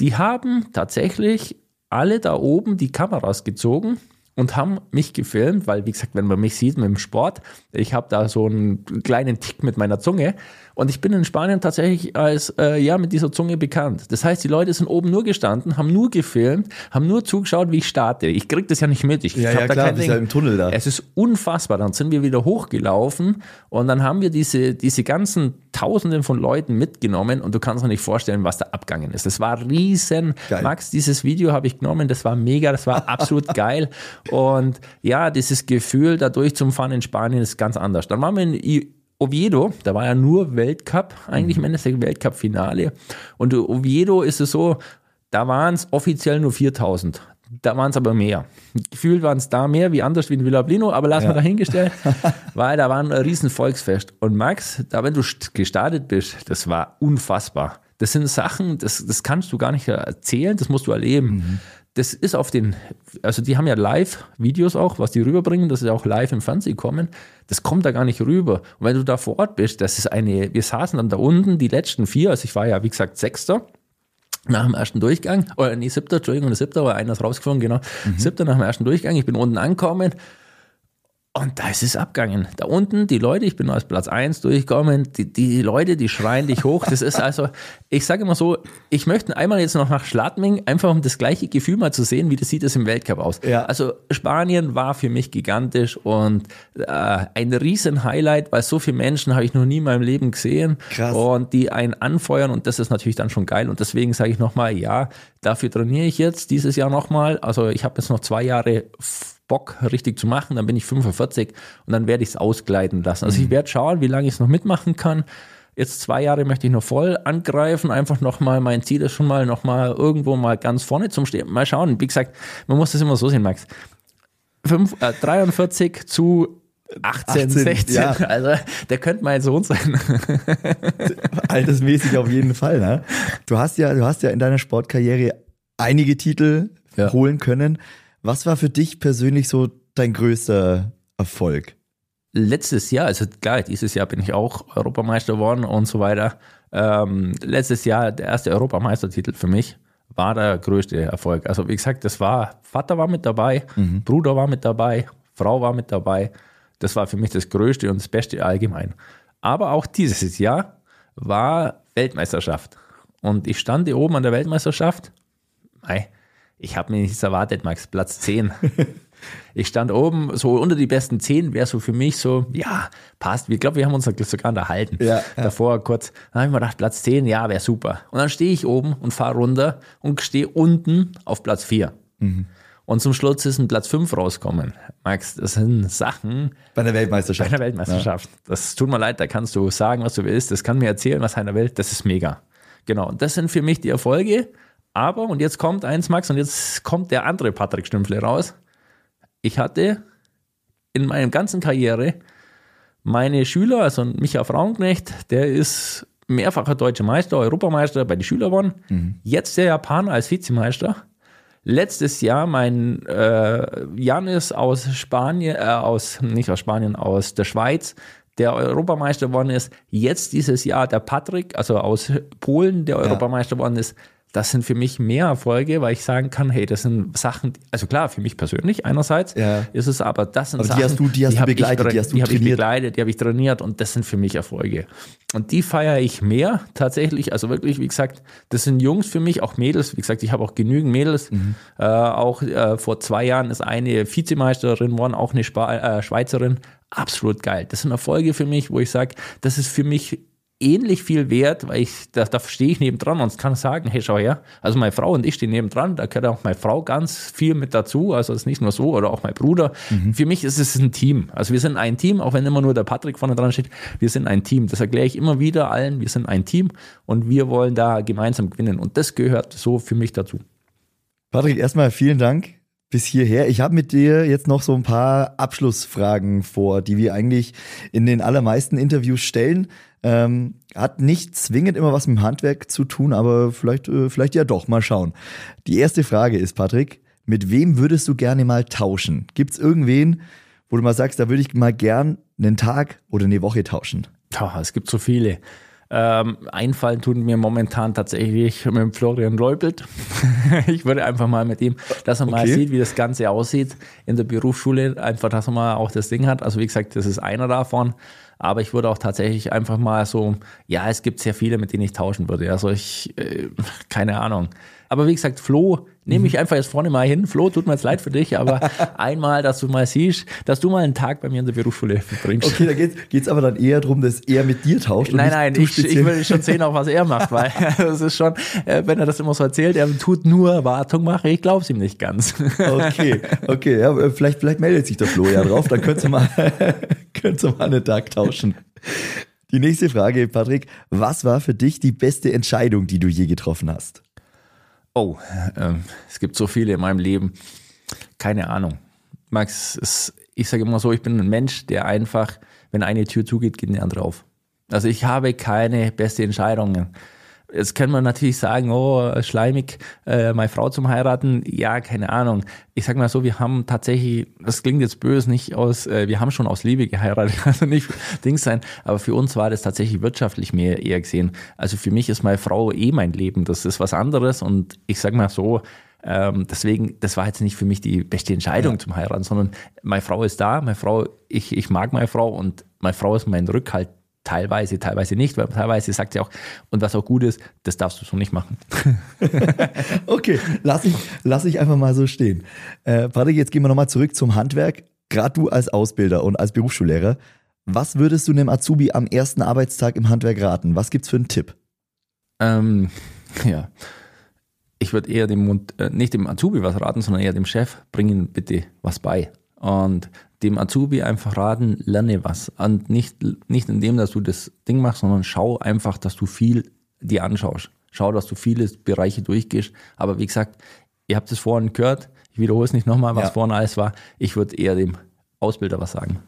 Speaker 2: die haben tatsächlich alle da oben die Kameras gezogen und haben mich gefilmt, weil wie gesagt, wenn man mich sieht mit dem Sport, ich habe da so einen kleinen Tick mit meiner Zunge und ich bin in Spanien tatsächlich als, äh, ja, mit dieser Zunge bekannt. Das heißt, die Leute sind oben nur gestanden, haben nur gefilmt, haben nur zugeschaut, wie ich starte. Ich krieg das ja nicht mit. Ich,
Speaker 1: ja,
Speaker 2: ich
Speaker 1: ja, da klar, bist ja im Tunnel da.
Speaker 2: Es ist unfassbar. Dann sind wir wieder hochgelaufen und dann haben wir diese, diese ganzen Tausenden von Leuten mitgenommen und du kannst dir nicht vorstellen, was da abgegangen ist. Das war riesen. Geil. Max, dieses Video habe ich genommen, das war mega, das war absolut geil. Und ja, dieses Gefühl, da durchzufahren in Spanien ist ganz anders. Dann waren wir in Oviedo, da war ja nur Weltcup, eigentlich im Endeffekt Weltcup-Finale. Und Oviedo ist es so, da waren es offiziell nur 4000. Da waren es aber mehr. Gefühlt waren es da mehr, wie anders wie in Villablino, aber lass ja. mal dahingestellt, weil da war ein riesen Volksfest. Und Max, da wenn du gestartet bist, das war unfassbar. Das sind Sachen, das, das kannst du gar nicht erzählen, das musst du erleben. Mhm das ist auf den, also die haben ja Live-Videos auch, was die rüberbringen, das ist ja auch live im Fernsehen kommen. Das kommt da gar nicht rüber. Und wenn du da vor Ort bist, das ist eine, wir saßen dann da unten, die letzten vier, also ich war ja, wie gesagt, Sechster. nach dem ersten Durchgang, oder nee, siebter, Entschuldigung, der siebter, aber einer ist rausgeflogen, genau. Mhm. Siebter nach dem ersten Durchgang, ich bin unten angekommen und da ist es abgegangen. Da unten, die Leute, ich bin als Platz 1 durchgekommen, die, die Leute, die schreien dich hoch. Das ist also, ich sage immer so, ich möchte einmal jetzt noch nach Schladming, einfach um das gleiche Gefühl mal zu sehen, wie das sieht es im Weltcup aus. Ja. Also Spanien war für mich gigantisch und äh, ein riesen Highlight, weil so viele Menschen habe ich noch nie in meinem Leben gesehen. Krass. Und die einen anfeuern und das ist natürlich dann schon geil. Und deswegen sage ich nochmal, ja, dafür trainiere ich jetzt dieses Jahr nochmal. Also ich habe jetzt noch zwei Jahre Bock richtig zu machen, dann bin ich 45 und dann werde ich es ausgleiten lassen. Also mhm. ich werde schauen, wie lange ich es noch mitmachen kann. Jetzt zwei Jahre möchte ich noch voll angreifen, einfach nochmal, mein Ziel ist schon mal nochmal irgendwo mal ganz vorne zum Stehen. Mal schauen, wie gesagt, man muss das immer so sehen, Max. Fünf, äh, 43 zu 18, 18 16, ja. also der könnte mein Sohn sein.
Speaker 1: Altersmäßig auf jeden Fall, ne? Du hast ja, du hast ja in deiner Sportkarriere einige Titel ja. holen können. Was war für dich persönlich so dein größter Erfolg?
Speaker 2: Letztes Jahr, also klar, dieses Jahr bin ich auch Europameister geworden und so weiter. Ähm, letztes Jahr der erste Europameistertitel für mich war der größte Erfolg. Also wie gesagt, das war, Vater war mit dabei, mhm. Bruder war mit dabei, Frau war mit dabei. Das war für mich das Größte und das Beste allgemein. Aber auch dieses Jahr war Weltmeisterschaft. Und ich stand hier oben an der Weltmeisterschaft. Mei, ich habe mir nichts erwartet, Max, Platz 10. ich stand oben, so unter die besten 10 wäre so für mich so, ja, passt. Ich glaube, wir haben uns sogar unterhalten. Ja, ja. Davor kurz, dann habe ich mir gedacht, Platz 10, ja, wäre super. Und dann stehe ich oben und fahre runter und stehe unten auf Platz 4. Mhm. Und zum Schluss ist ein Platz 5 rauskommen. Max, das sind Sachen.
Speaker 1: Bei der Weltmeisterschaft.
Speaker 2: Bei der Weltmeisterschaft. Ja. Das tut mir leid, da kannst du sagen, was du willst. Das kann mir erzählen, was einer will. Das ist mega. Genau. Und das sind für mich die Erfolge. Aber, und jetzt kommt eins, Max, und jetzt kommt der andere Patrick Stümpfle raus. Ich hatte in meiner ganzen Karriere meine Schüler, also Micha Frauenknecht, der ist mehrfacher deutscher Meister, Europameister bei den Schülern geworden. Mhm. Jetzt der Japaner als Vizemeister. Letztes Jahr mein äh, Janis aus Spanien, äh, aus, nicht aus Spanien, aus der Schweiz, der Europameister geworden ist. Jetzt dieses Jahr der Patrick, also aus Polen, der Europameister geworden ist das sind für mich mehr Erfolge, weil ich sagen kann, hey, das sind Sachen, also klar, für mich persönlich einerseits ja. ist es aber, das sind aber
Speaker 1: Sachen, die hast du, die hast die du begleitet,
Speaker 2: ich, die hast du die habe ich begleitet, die habe ich trainiert und das sind für mich Erfolge. Und die feiere ich mehr tatsächlich, also wirklich, wie gesagt, das sind Jungs für mich, auch Mädels, wie gesagt, ich habe auch genügend Mädels, mhm. äh, auch äh, vor zwei Jahren ist eine Vizemeisterin geworden, auch eine Spa äh, Schweizerin, absolut geil. Das sind Erfolge für mich, wo ich sage, das ist für mich ähnlich viel wert, weil ich, da, da stehe ich nebendran und kann sagen, hey, schau her, also meine Frau und ich stehen nebendran, da gehört auch meine Frau ganz viel mit dazu, also es ist nicht nur so, oder auch mein Bruder. Mhm. Für mich ist es ein Team. Also wir sind ein Team, auch wenn immer nur der Patrick vorne dran steht, wir sind ein Team. Das erkläre ich immer wieder allen, wir sind ein Team und wir wollen da gemeinsam gewinnen und das gehört so für mich dazu.
Speaker 1: Patrick, erstmal vielen Dank bis hierher. Ich habe mit dir jetzt noch so ein paar Abschlussfragen vor, die wir eigentlich in den allermeisten Interviews stellen. Ähm, hat nicht zwingend immer was mit dem Handwerk zu tun, aber vielleicht, äh, vielleicht ja doch. Mal schauen. Die erste Frage ist, Patrick, mit wem würdest du gerne mal tauschen? Gibt es irgendwen, wo du mal sagst, da würde ich mal gern einen Tag oder eine Woche tauschen?
Speaker 2: Oh, es gibt so viele. Ähm, einfallen tun mir momentan tatsächlich mit Florian Leupelt. ich würde einfach mal mit ihm, dass er okay. mal sieht, wie das Ganze aussieht in der Berufsschule. Einfach, dass er mal auch das Ding hat. Also wie gesagt, das ist einer davon. Aber ich würde auch tatsächlich einfach mal so, ja, es gibt sehr viele, mit denen ich tauschen würde. Also ich, äh, keine Ahnung. Aber wie gesagt, Flo, nehme ich mhm. einfach jetzt vorne mal hin. Flo, tut mir jetzt leid für dich, aber einmal, dass du mal siehst, dass du mal einen Tag bei mir in der Berufsschule verbringst.
Speaker 1: Okay, da geht es aber dann eher darum, dass er mit dir tauscht.
Speaker 2: Nein, nein, ich, ich will schon sehen, auch was er macht, weil das ist schon, äh, wenn er das immer so erzählt, er tut nur Wartung machen, ich glaube es ihm nicht ganz.
Speaker 1: Okay, okay, ja, äh, vielleicht, vielleicht meldet sich der Flo ja drauf, dann könnt ihr mal, könnt ihr mal einen Tag tauschen. Die nächste Frage, Patrick, was war für dich die beste Entscheidung, die du je getroffen hast?
Speaker 2: Oh, äh, es gibt so viele in meinem Leben. Keine Ahnung. Max, es, ich sage immer so, ich bin ein Mensch, der einfach, wenn eine Tür zugeht, geht eine andere auf. Also ich habe keine beste Entscheidungen. Jetzt kann man natürlich sagen, oh, schleimig, äh, meine Frau zum Heiraten. Ja, keine Ahnung. Ich sag mal so, wir haben tatsächlich, das klingt jetzt böse, nicht aus, äh, wir haben schon aus Liebe geheiratet, also nicht Dings sein, aber für uns war das tatsächlich wirtschaftlich mehr eher gesehen. Also für mich ist meine Frau eh mein Leben, das ist was anderes und ich sag mal so, ähm, deswegen, das war jetzt nicht für mich die beste Entscheidung ja. zum Heiraten, sondern meine Frau ist da, meine Frau, ich, ich mag meine Frau und meine Frau ist mein Rückhalt teilweise, teilweise nicht, weil teilweise sagt sie auch, und was auch gut ist, das darfst du so nicht machen.
Speaker 1: okay, lass ich, lass ich einfach mal so stehen. Äh, Patrick, jetzt gehen wir nochmal zurück zum Handwerk. Gerade du als Ausbilder und als Berufsschullehrer, was würdest du einem Azubi am ersten Arbeitstag im Handwerk raten? Was gibt's für einen Tipp?
Speaker 2: Ähm, ja, ich würde eher dem, äh, nicht dem Azubi was raten, sondern eher dem Chef, bringen bitte was bei. Und dem Azubi einfach raten, lerne was. Und nicht, nicht indem, dass du das Ding machst, sondern schau einfach, dass du viel dir anschaust. Schau, dass du viele Bereiche durchgehst. Aber wie gesagt, ihr habt es vorhin gehört, ich wiederhole es nicht nochmal, was ja. vorhin alles war. Ich würde eher dem Ausbilder was sagen.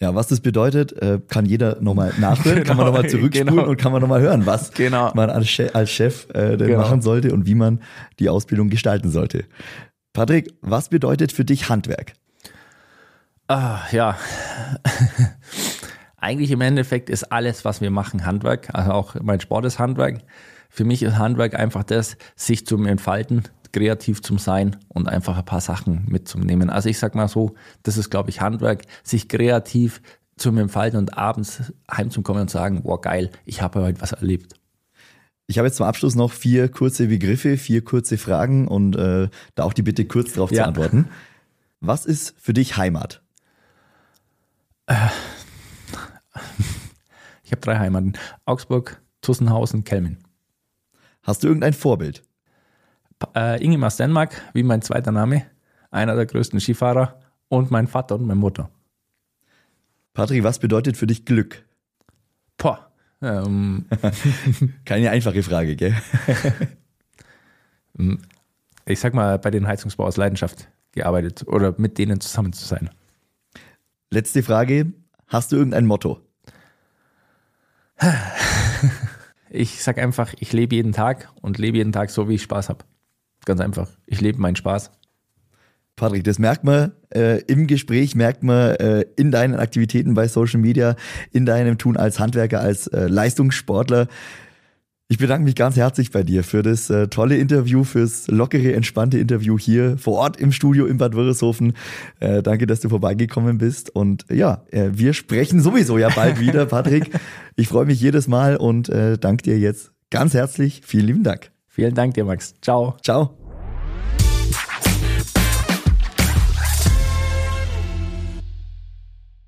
Speaker 1: Ja, was das bedeutet, äh, kann jeder nochmal nachhören, genau, kann man nochmal zurückspulen genau. und kann man nochmal hören, was genau. man als Chef, als Chef äh, denn genau. machen sollte und wie man die Ausbildung gestalten sollte. Patrick, was bedeutet für dich Handwerk?
Speaker 2: Ah, ja. Eigentlich im Endeffekt ist alles, was wir machen, Handwerk. Also auch mein Sport ist Handwerk. Für mich ist Handwerk einfach das, sich zum Entfalten, kreativ zum Sein und einfach ein paar Sachen mitzunehmen. Also ich sag mal so, das ist, glaube ich, Handwerk, sich kreativ zum Entfalten und abends heimzukommen und sagen, boah, geil, ich habe heute was erlebt.
Speaker 1: Ich habe jetzt zum Abschluss noch vier kurze Begriffe, vier kurze Fragen und äh, da auch die Bitte kurz darauf ja. zu antworten. Was ist für dich Heimat?
Speaker 2: Äh, ich habe drei Heimaten. Augsburg, Tussenhausen, Kelmin.
Speaker 1: Hast du irgendein Vorbild?
Speaker 2: Äh, Ingemar Stenmark, wie mein zweiter Name, einer der größten Skifahrer und mein Vater und meine Mutter.
Speaker 1: Patrick, was bedeutet für dich Glück?
Speaker 2: Boah. Ähm.
Speaker 1: Keine einfache Frage, gell?
Speaker 2: ich sag mal, bei den Heizungsbau aus Leidenschaft gearbeitet oder mit denen zusammen zu sein.
Speaker 1: Letzte Frage. Hast du irgendein Motto?
Speaker 2: Ich sag einfach, ich lebe jeden Tag und lebe jeden Tag so, wie ich Spaß habe. Ganz einfach. Ich lebe meinen Spaß.
Speaker 1: Patrick, das merkt man äh, im Gespräch, merkt man äh, in deinen Aktivitäten bei Social Media, in deinem Tun als Handwerker, als äh, Leistungssportler. Ich bedanke mich ganz herzlich bei dir für das äh, tolle Interview, fürs lockere, entspannte Interview hier vor Ort im Studio in Bad Wörishofen. Äh, danke, dass du vorbeigekommen bist. Und ja, äh, wir sprechen sowieso ja bald wieder, Patrick. Ich freue mich jedes Mal und äh, danke dir jetzt ganz herzlich. Vielen lieben Dank.
Speaker 2: Vielen Dank dir, Max. Ciao.
Speaker 1: Ciao.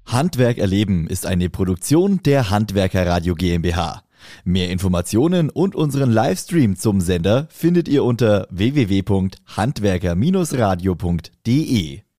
Speaker 1: Handwerk erleben ist eine Produktion der Handwerker Radio GmbH. Mehr Informationen und unseren Livestream zum Sender findet ihr unter www.handwerker-radio.de.